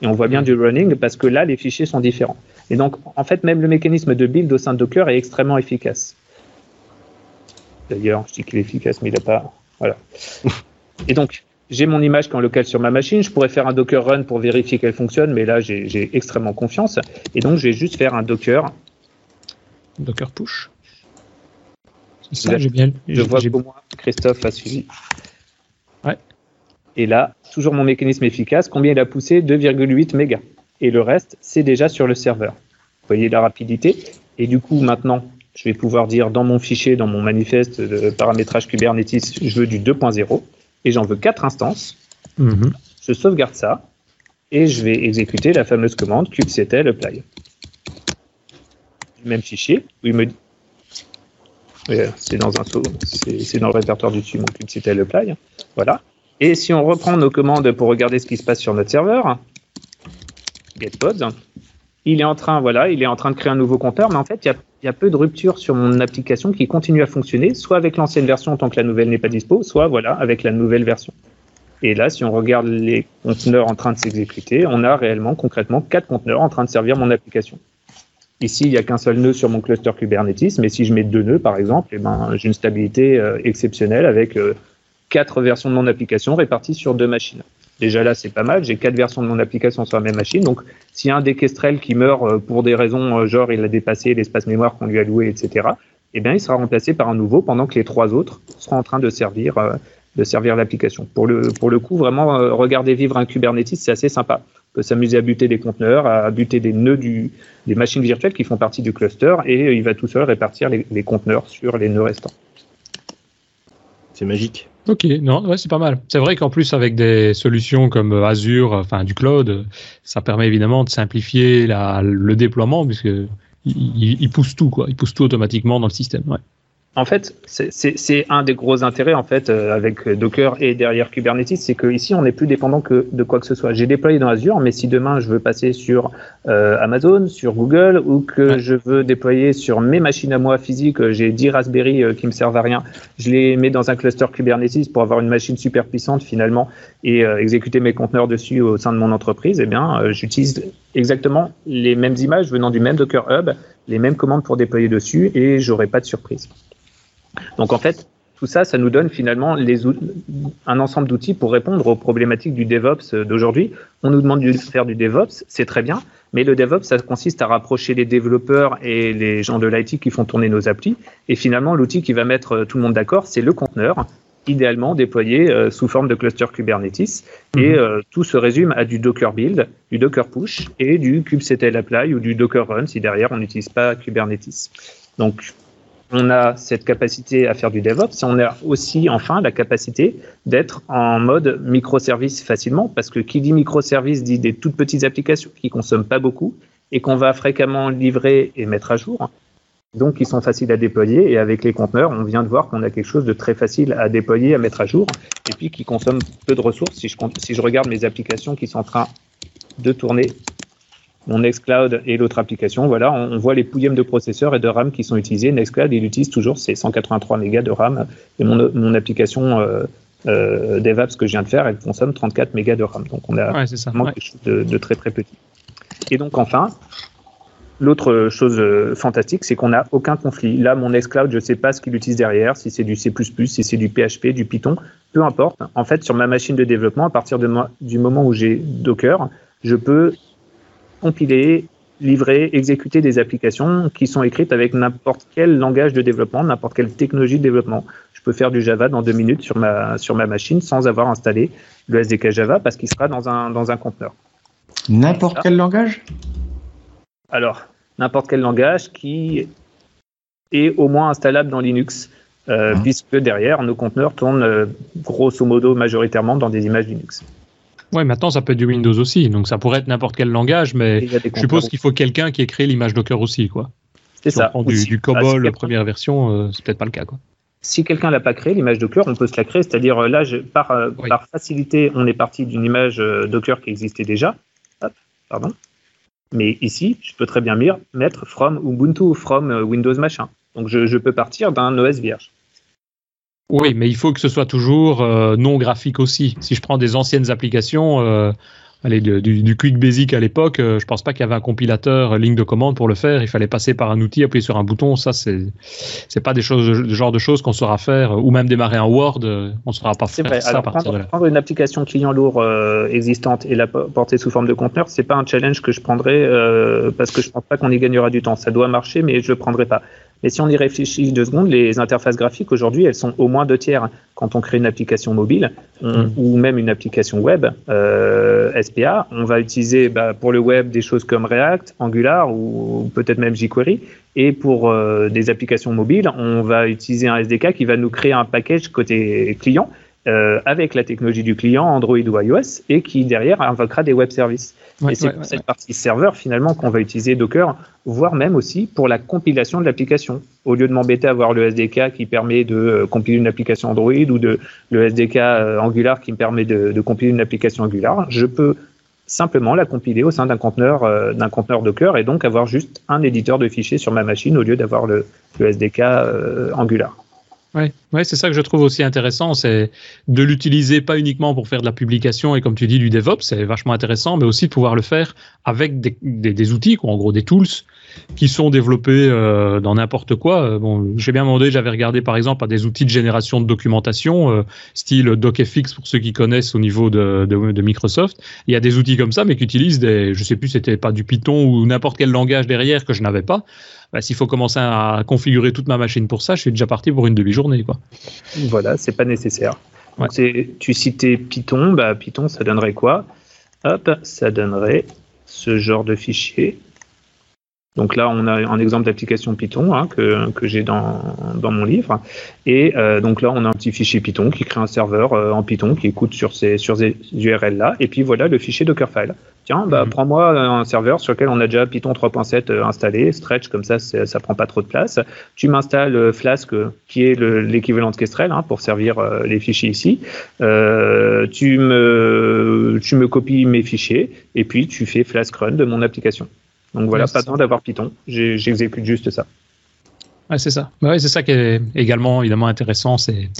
et on voit bien du running parce que là, les fichiers sont différents. Et donc, en fait, même le mécanisme de build au sein de Docker est extrêmement efficace. D'ailleurs, je dis qu'il est efficace, mais il n'a pas. Voilà. Et donc, j'ai mon image qui est en local sur ma machine. Je pourrais faire un Docker run pour vérifier qu'elle fonctionne, mais là, j'ai extrêmement confiance. Et donc, je vais juste faire un Docker. Docker push. C'est ça, j'ai bien. Je vois qu'au moins Christophe a suivi. Ouais. Et là, toujours mon mécanisme efficace. Combien il a poussé? 2,8 mégas. Et le reste, c'est déjà sur le serveur. Vous voyez la rapidité. Et du coup, maintenant, je vais pouvoir dire dans mon fichier, dans mon manifeste de paramétrage Kubernetes, je veux du 2.0 et j'en veux quatre instances. Mhm. Je sauvegarde ça et je vais exécuter la fameuse commande kubectl apply. Même fichier où il me c'est dans un c'est dans le répertoire du dessus mon kubectl apply. Voilà. Et si on reprend nos commandes pour regarder ce qui se passe sur notre serveur, getpods, il est en train, de créer un nouveau compteur, mais en fait, il y a il y a peu de ruptures sur mon application qui continue à fonctionner, soit avec l'ancienne version tant que la nouvelle n'est pas dispo, soit voilà avec la nouvelle version. Et là, si on regarde les conteneurs en train de s'exécuter, on a réellement, concrètement, quatre conteneurs en train de servir mon application. Ici, il n'y a qu'un seul nœud sur mon cluster Kubernetes, mais si je mets deux nœuds, par exemple, eh ben, j'ai une stabilité euh, exceptionnelle avec euh, quatre versions de mon application réparties sur deux machines. Déjà là, c'est pas mal. J'ai quatre versions de mon application sur la même machine. Donc, s'il y a un des qui meurt euh, pour des raisons euh, genre il a dépassé l'espace mémoire qu'on lui a loué, etc., eh bien, il sera remplacé par un nouveau pendant que les trois autres seront en train de servir, euh, de servir l'application. Pour le, pour le coup, vraiment, regarder vivre un Kubernetes, c'est assez sympa. On peut s'amuser à buter des conteneurs, à buter des nœuds du, des machines virtuelles qui font partie du cluster et il va tout seul répartir les, les conteneurs sur les nœuds restants. C'est magique. Ok, non, ouais, c'est pas mal. C'est vrai qu'en plus avec des solutions comme Azure, enfin du cloud, ça permet évidemment de simplifier la, le déploiement puisque il, pousse tout quoi, il pousse tout automatiquement dans le système. Ouais. En fait, c'est un des gros intérêts en fait euh, avec Docker et derrière Kubernetes, c'est qu'ici on n'est plus dépendant que de quoi que ce soit. J'ai déployé dans Azure, mais si demain je veux passer sur euh, Amazon, sur Google, ou que je veux déployer sur mes machines à moi physiques, euh, j'ai 10 Raspberry qui me servent à rien, je les mets dans un cluster Kubernetes pour avoir une machine super puissante finalement et exécuter mes conteneurs dessus au sein de mon entreprise. Eh bien, j'utilise exactement les mêmes images venant du même Docker Hub, les mêmes commandes pour déployer dessus, et j'aurai pas de surprise. Donc en fait, tout ça, ça nous donne finalement les un ensemble d'outils pour répondre aux problématiques du DevOps d'aujourd'hui. On nous demande de faire du DevOps, c'est très bien, mais le DevOps, ça consiste à rapprocher les développeurs et les gens de l'IT qui font tourner nos applis. Et finalement, l'outil qui va mettre tout le monde d'accord, c'est le conteneur, idéalement déployé euh, sous forme de cluster Kubernetes. Et mhm. euh, tout se résume à du Docker build, du Docker push et du kubectl apply ou du Docker run si derrière on n'utilise pas Kubernetes. Donc on a cette capacité à faire du DevOps, on a aussi enfin la capacité d'être en mode microservice facilement, parce que qui dit microservice dit des toutes petites applications qui consomment pas beaucoup et qu'on va fréquemment livrer et mettre à jour. Donc, ils sont faciles à déployer. Et avec les conteneurs, on vient de voir qu'on a quelque chose de très facile à déployer, à mettre à jour, et puis qui consomme peu de ressources. Si je, si je regarde mes applications qui sont en train de tourner mon Nextcloud et l'autre application, voilà, on, voit les pouillèmes de processeurs et de RAM qui sont utilisés. Nextcloud, il utilise toujours ses 183 mégas de RAM et mon, mon application euh, euh, DevApps que je viens de faire, elle consomme 34 mégas de RAM. Donc on a vraiment quelque chose de, très très petit. Et donc enfin, l'autre chose euh, fantastique, c'est qu'on n'a aucun conflit. Là, mon Nextcloud, je ne sais pas ce qu'il utilise derrière, si c'est du C++, si c'est du PHP, du Python, peu importe. En fait, sur ma machine de développement, à partir de du moment où j'ai Docker, je peux compiler, livrer, exécuter des applications qui sont écrites avec n'importe quel langage de développement, n'importe quelle technologie de développement. Je peux faire du Java dans deux minutes sur ma, sur ma machine sans avoir installé le SDK Java parce qu'il sera dans un, dans un conteneur. N'importe quel langage? Alors, n'importe quel langage qui est au moins installable dans Linux, euh, ah. puisque derrière, nos conteneurs tournent euh, grosso modo majoritairement dans des images Linux. Oui, maintenant ça peut être du Windows aussi, donc ça pourrait être n'importe quel langage, mais je suppose qu'il faut quelqu'un qui ait créé l'image Docker aussi, quoi. C'est ça. On prend du, COBOL, la première version, euh, c'est peut-être pas le cas, quoi. Si quelqu'un l'a pas créé, l'image Docker, on peut se la créer, c'est-à-dire là, par, par facilité, on est parti d'une image Docker qui existait déjà. pardon. Mais ici, je peux très bien mettre from Ubuntu, from Windows machin. Donc je, peux partir d'un OS vierge. Oui, mais il faut que ce soit toujours euh, non graphique aussi. Si je prends des anciennes applications, euh, allez, du, Quick Basic à l'époque, euh, je pense pas qu'il y avait un compilateur ligne de commande pour le faire. Il fallait passer par un outil, appuyer sur un bouton. Ça, c'est c'est pas des choses, le genre de choses qu'on saura faire, ou même démarrer un Word. on ne saura pas faire vrai. ça. prendre, prendre, une application client lourd existante et la porter sous forme de conteneur, c'est pas un challenge que je prendrai parce que je pense pas qu'on y gagnera du temps. Ça doit marcher, mais je le prendrai pas. Mais si on y réfléchit deux secondes, les interfaces graphiques aujourd'hui, elles sont au moins deux tiers. Quand on crée une application mobile mm. ou même une application web, euh, SPA, on va utiliser bah, pour le web des choses comme React, Angular ou peut-être même jQuery. Et pour euh, des applications mobiles, on va utiliser un SDK qui va nous créer un package côté client euh, avec la technologie du client Android ou iOS et qui derrière invoquera des web services. Et c'est cette partie serveur finalement qu'on va utiliser Docker, voire même aussi pour la compilation de l'application. Au lieu de m'embêter à avoir le SDK qui permet de euh, compiler une application Android ou de le SDK euh, Angular qui me permet de, compiler une application Angular, je peux simplement la compiler au sein d'un conteneur, d'un conteneur Docker et donc avoir juste un éditeur de fichiers sur ma machine au lieu d'avoir le, SDK Angular. Oui, ouais, c'est ça que je trouve aussi intéressant, c'est de l'utiliser pas uniquement pour faire de la publication et comme tu dis du DevOps, c'est vachement intéressant, mais aussi de pouvoir le faire avec des, outils, quoi, en gros des tools qui sont développés euh, dans n'importe quoi. Euh, bon, j'ai bien demandé, j'avais regardé par exemple à des outils de génération de documentation, euh, style DocFX pour ceux qui connaissent au niveau de, de, de, Microsoft. Il y a des outils comme ça, mais qui utilisent des, je sais plus, c'était pas du Python ou n'importe quel langage derrière que je n'avais pas. Bah, s'il faut commencer à configurer toute ma machine pour ça, je suis déjà parti pour une demi-journée. Quoi. Voilà, c'est pas nécessaire. Tu citais Python, bah, Python, ça donnerait quoi? Hop, ça donnerait ce genre de fichier. Donc là, on a un exemple d'application Python hein, que, que j'ai dans, dans, mon livre. Et euh, donc là, on a un petit fichier Python qui crée un serveur euh, en Python qui écoute sur ces, sur ces URL-là. Et puis voilà le fichier Dockerfile. Tiens, bah, mhm. prends-moi un serveur sur lequel on a déjà Python 3.7 euh, installé, stretch, comme ça, ça prend pas trop de place. Tu m'installes Flask, qui est l'équivalent de Kestrel hein, pour servir les fichiers ici. tu, me, tu me copies mes fichiers et puis tu fais Flask Run de mon application. Donc voilà, pas besoin d'avoir Python. J'exécute juste ça. Ouais, c'est ça. Bah c'est ça qui est également évidemment intéressant, c'est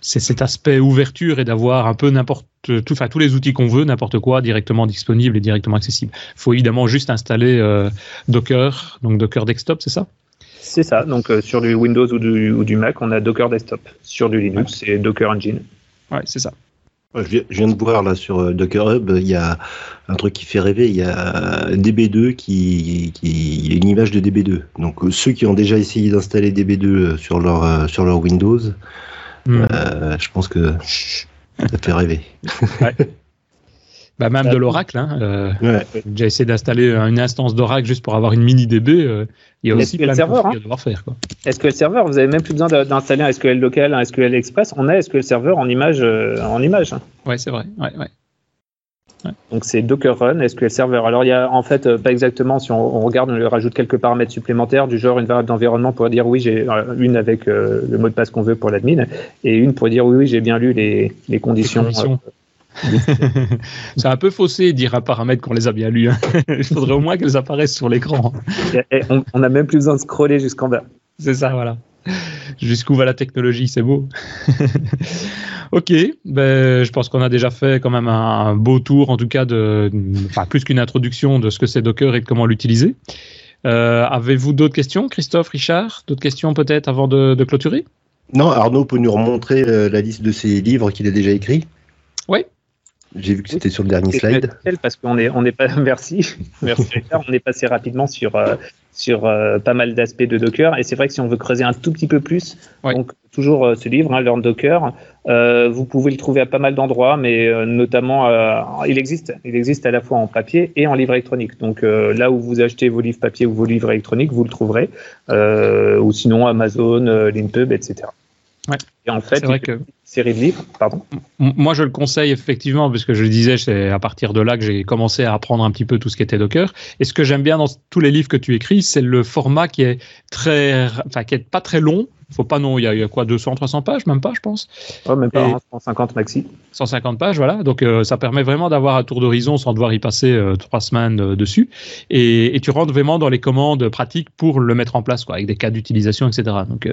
cet aspect ouverture et d'avoir un peu n'importe tout, enfin tous les outils qu'on veut, n'importe quoi, directement disponible et directement accessible. Il faut évidemment juste installer euh, Docker, donc Docker Desktop, c'est ça? C'est ça. Donc euh, sur du Windows ou du, ou du, Mac, on a Docker Desktop. Sur du Linux, c'est Docker Engine. Ouais, c'est ça. Je viens de voir là sur euh, Docker Hub, il y a un truc qui fait rêver, il y a DB2 qui, qui une image de DB2. Donc euh, ceux qui ont déjà essayé d'installer DB2 euh, sur leur sur leur Windows, hmm. je pense que ça fait rêver. Bah, même de l'Oracle. Hein, euh, J'ai déjà essayé d'installer une instance d'Oracle juste pour avoir une mini DB. Euh, il y a aussi plein de serveur, hein à devoir faire. SQL Server, vous avez même plus besoin d'installer un SQL local, un SQL Express. On a SQL Server en image. Euh, en image. Hein. Ouais, c'est vrai. Ouais, ouais. Donc c'est Docker Run, SQL Server. Alors il y a en fait euh, pas exactement, si on, regarde, on lui rajoute quelques paramètres supplémentaires du genre une variable d'environnement pour dire oui j'ai une avec le mot de passe qu'on veut pour l'admin et une pour dire oui oui j'ai bien lu les, les conditions. Les conditions. c'est un peu faussé dire un paramètre qu'on les a bien lus. Hein. Il faudrait au moins qu'elles apparaissent sur l'écran. on n'a même plus besoin de scroller jusqu'en bas. C'est ça, voilà. Jusqu'où va la technologie, c'est beau. ok, ben, je pense qu'on a déjà fait quand même un, beau tour, en tout cas, de, enfin, plus qu'une introduction de ce que c'est Docker et de comment l'utiliser. Euh, avez-vous d'autres questions, Christophe, Richard? D'autres questions peut-être avant de, clôturer? Non, Arnaud peut nous remontrer euh, la liste de ses livres qu'il a déjà écrits Oui, J'ai vu que c'était sur le dernier slide. Parce qu'on est, on est pas, merci, merci. on est passé rapidement sur euh, sur euh, pas mal d'aspects de Docker. Et c'est vrai que si on veut creuser un tout petit peu plus, donc toujours euh, ce livre, hein, Learn Docker, euh, vous pouvez le trouver à pas mal d'endroits, mais notamment, il existe, il existe à la fois en papier et en livre électronique. Donc là où vous achetez vos livres papier ou vos livres électroniques, vous le trouverez, ou sinon Amazon, Linpub, etc. Ouais. Et en fait, vrai que... série de livres, pardon. Moi, je le conseille effectivement, puisque je le disais, c'est à partir de là que j'ai commencé à apprendre un petit peu tout ce qui était Docker. Et ce que j'aime bien dans tous les livres que tu écris, c'est le format qui est très, enfin, qui est pas très long, faut pas non, il y, a, quoi 200, 300 pages, même pas, je pense. même pas, 150 hein, maxi. 150 pages, voilà. Donc euh, ça permet vraiment d'avoir un tour d'horizon sans devoir y passer euh, trois semaines euh, dessus. Et, tu rentres vraiment dans les commandes pratiques pour le mettre en place, quoi, avec des cas d'utilisation, etc. Donc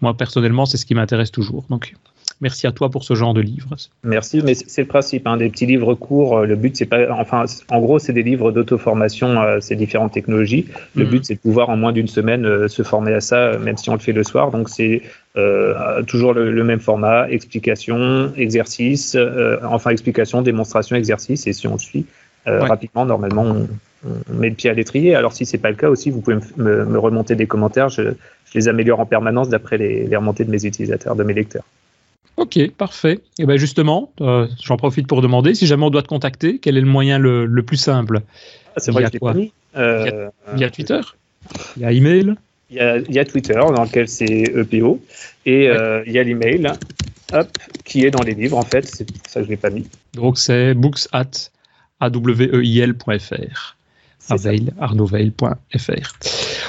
moi personnellement, c'est ce qui m'intéresse toujours. Donc merci à toi pour ce genre de livre. Merci, mais c'est le principe. Hein, des petits livres courts. Le but, c'est pas. Enfin, en gros, c'est des livres d'auto-formation à ces différentes technologies. Le mm. but, c'est de pouvoir en moins d'une semaine se former à ça, même si on le fait le soir. Donc, c'est euh, toujours le, même format explication, exercice, euh, enfin explication, démonstration, exercice. Et si on le suit euh, rapidement, normalement, on, met le pied à l'étrier. Alors, si c'est pas le cas aussi, vous pouvez me, remonter des commentaires. Je, les améliore en permanence d'après les, les remontées de mes utilisateurs, de mes lecteurs. Ok, parfait. Et eh bien justement, euh, j'en profite pour demander, si jamais on doit te contacter, quel est le moyen le, plus simple? Ah, C'est vrai quoi? euh, Twitter Il y a email? Il y, a, il y a Twitter dans lequel c'est EPO et euh, il y a l'email hop, qui est dans les livres en fait, c'est pour ça que je ne l'ai pas mis. Donc c'est books at aweil.fr.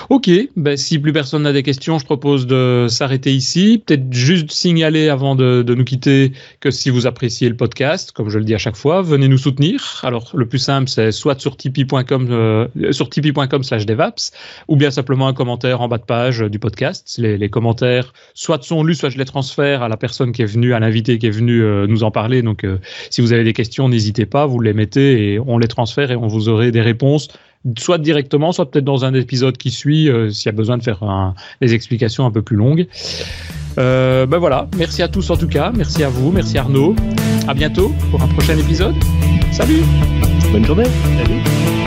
Ok, ben, si plus personne n'a des questions, je propose de s'arrêter ici. Peut-être juste signaler avant de, nous quitter que si vous appréciez le podcast, comme je le dis à chaque fois, venez nous soutenir. Alors le plus simple, c'est soit sur tipeee.com euh, sur tipeee.com slash devaps, ou bien simplement un commentaire en bas de page du podcast. Les, commentaires, soit sont lus, soit je les transfère à la personne qui est venue, à l'invité qui est venu euh, nous en parler. Donc euh, si vous avez des questions, n'hésitez pas, vous les mettez et on les transfère et on vous aurez des réponses soit directement, soit peut-être dans un épisode qui suit, euh, s'il y a besoin de faire des explications un peu plus longues. Euh, ben voilà, merci à tous en tout cas, merci à vous, merci Arnaud. À bientôt pour un prochain épisode. Salut Bonne journée Salut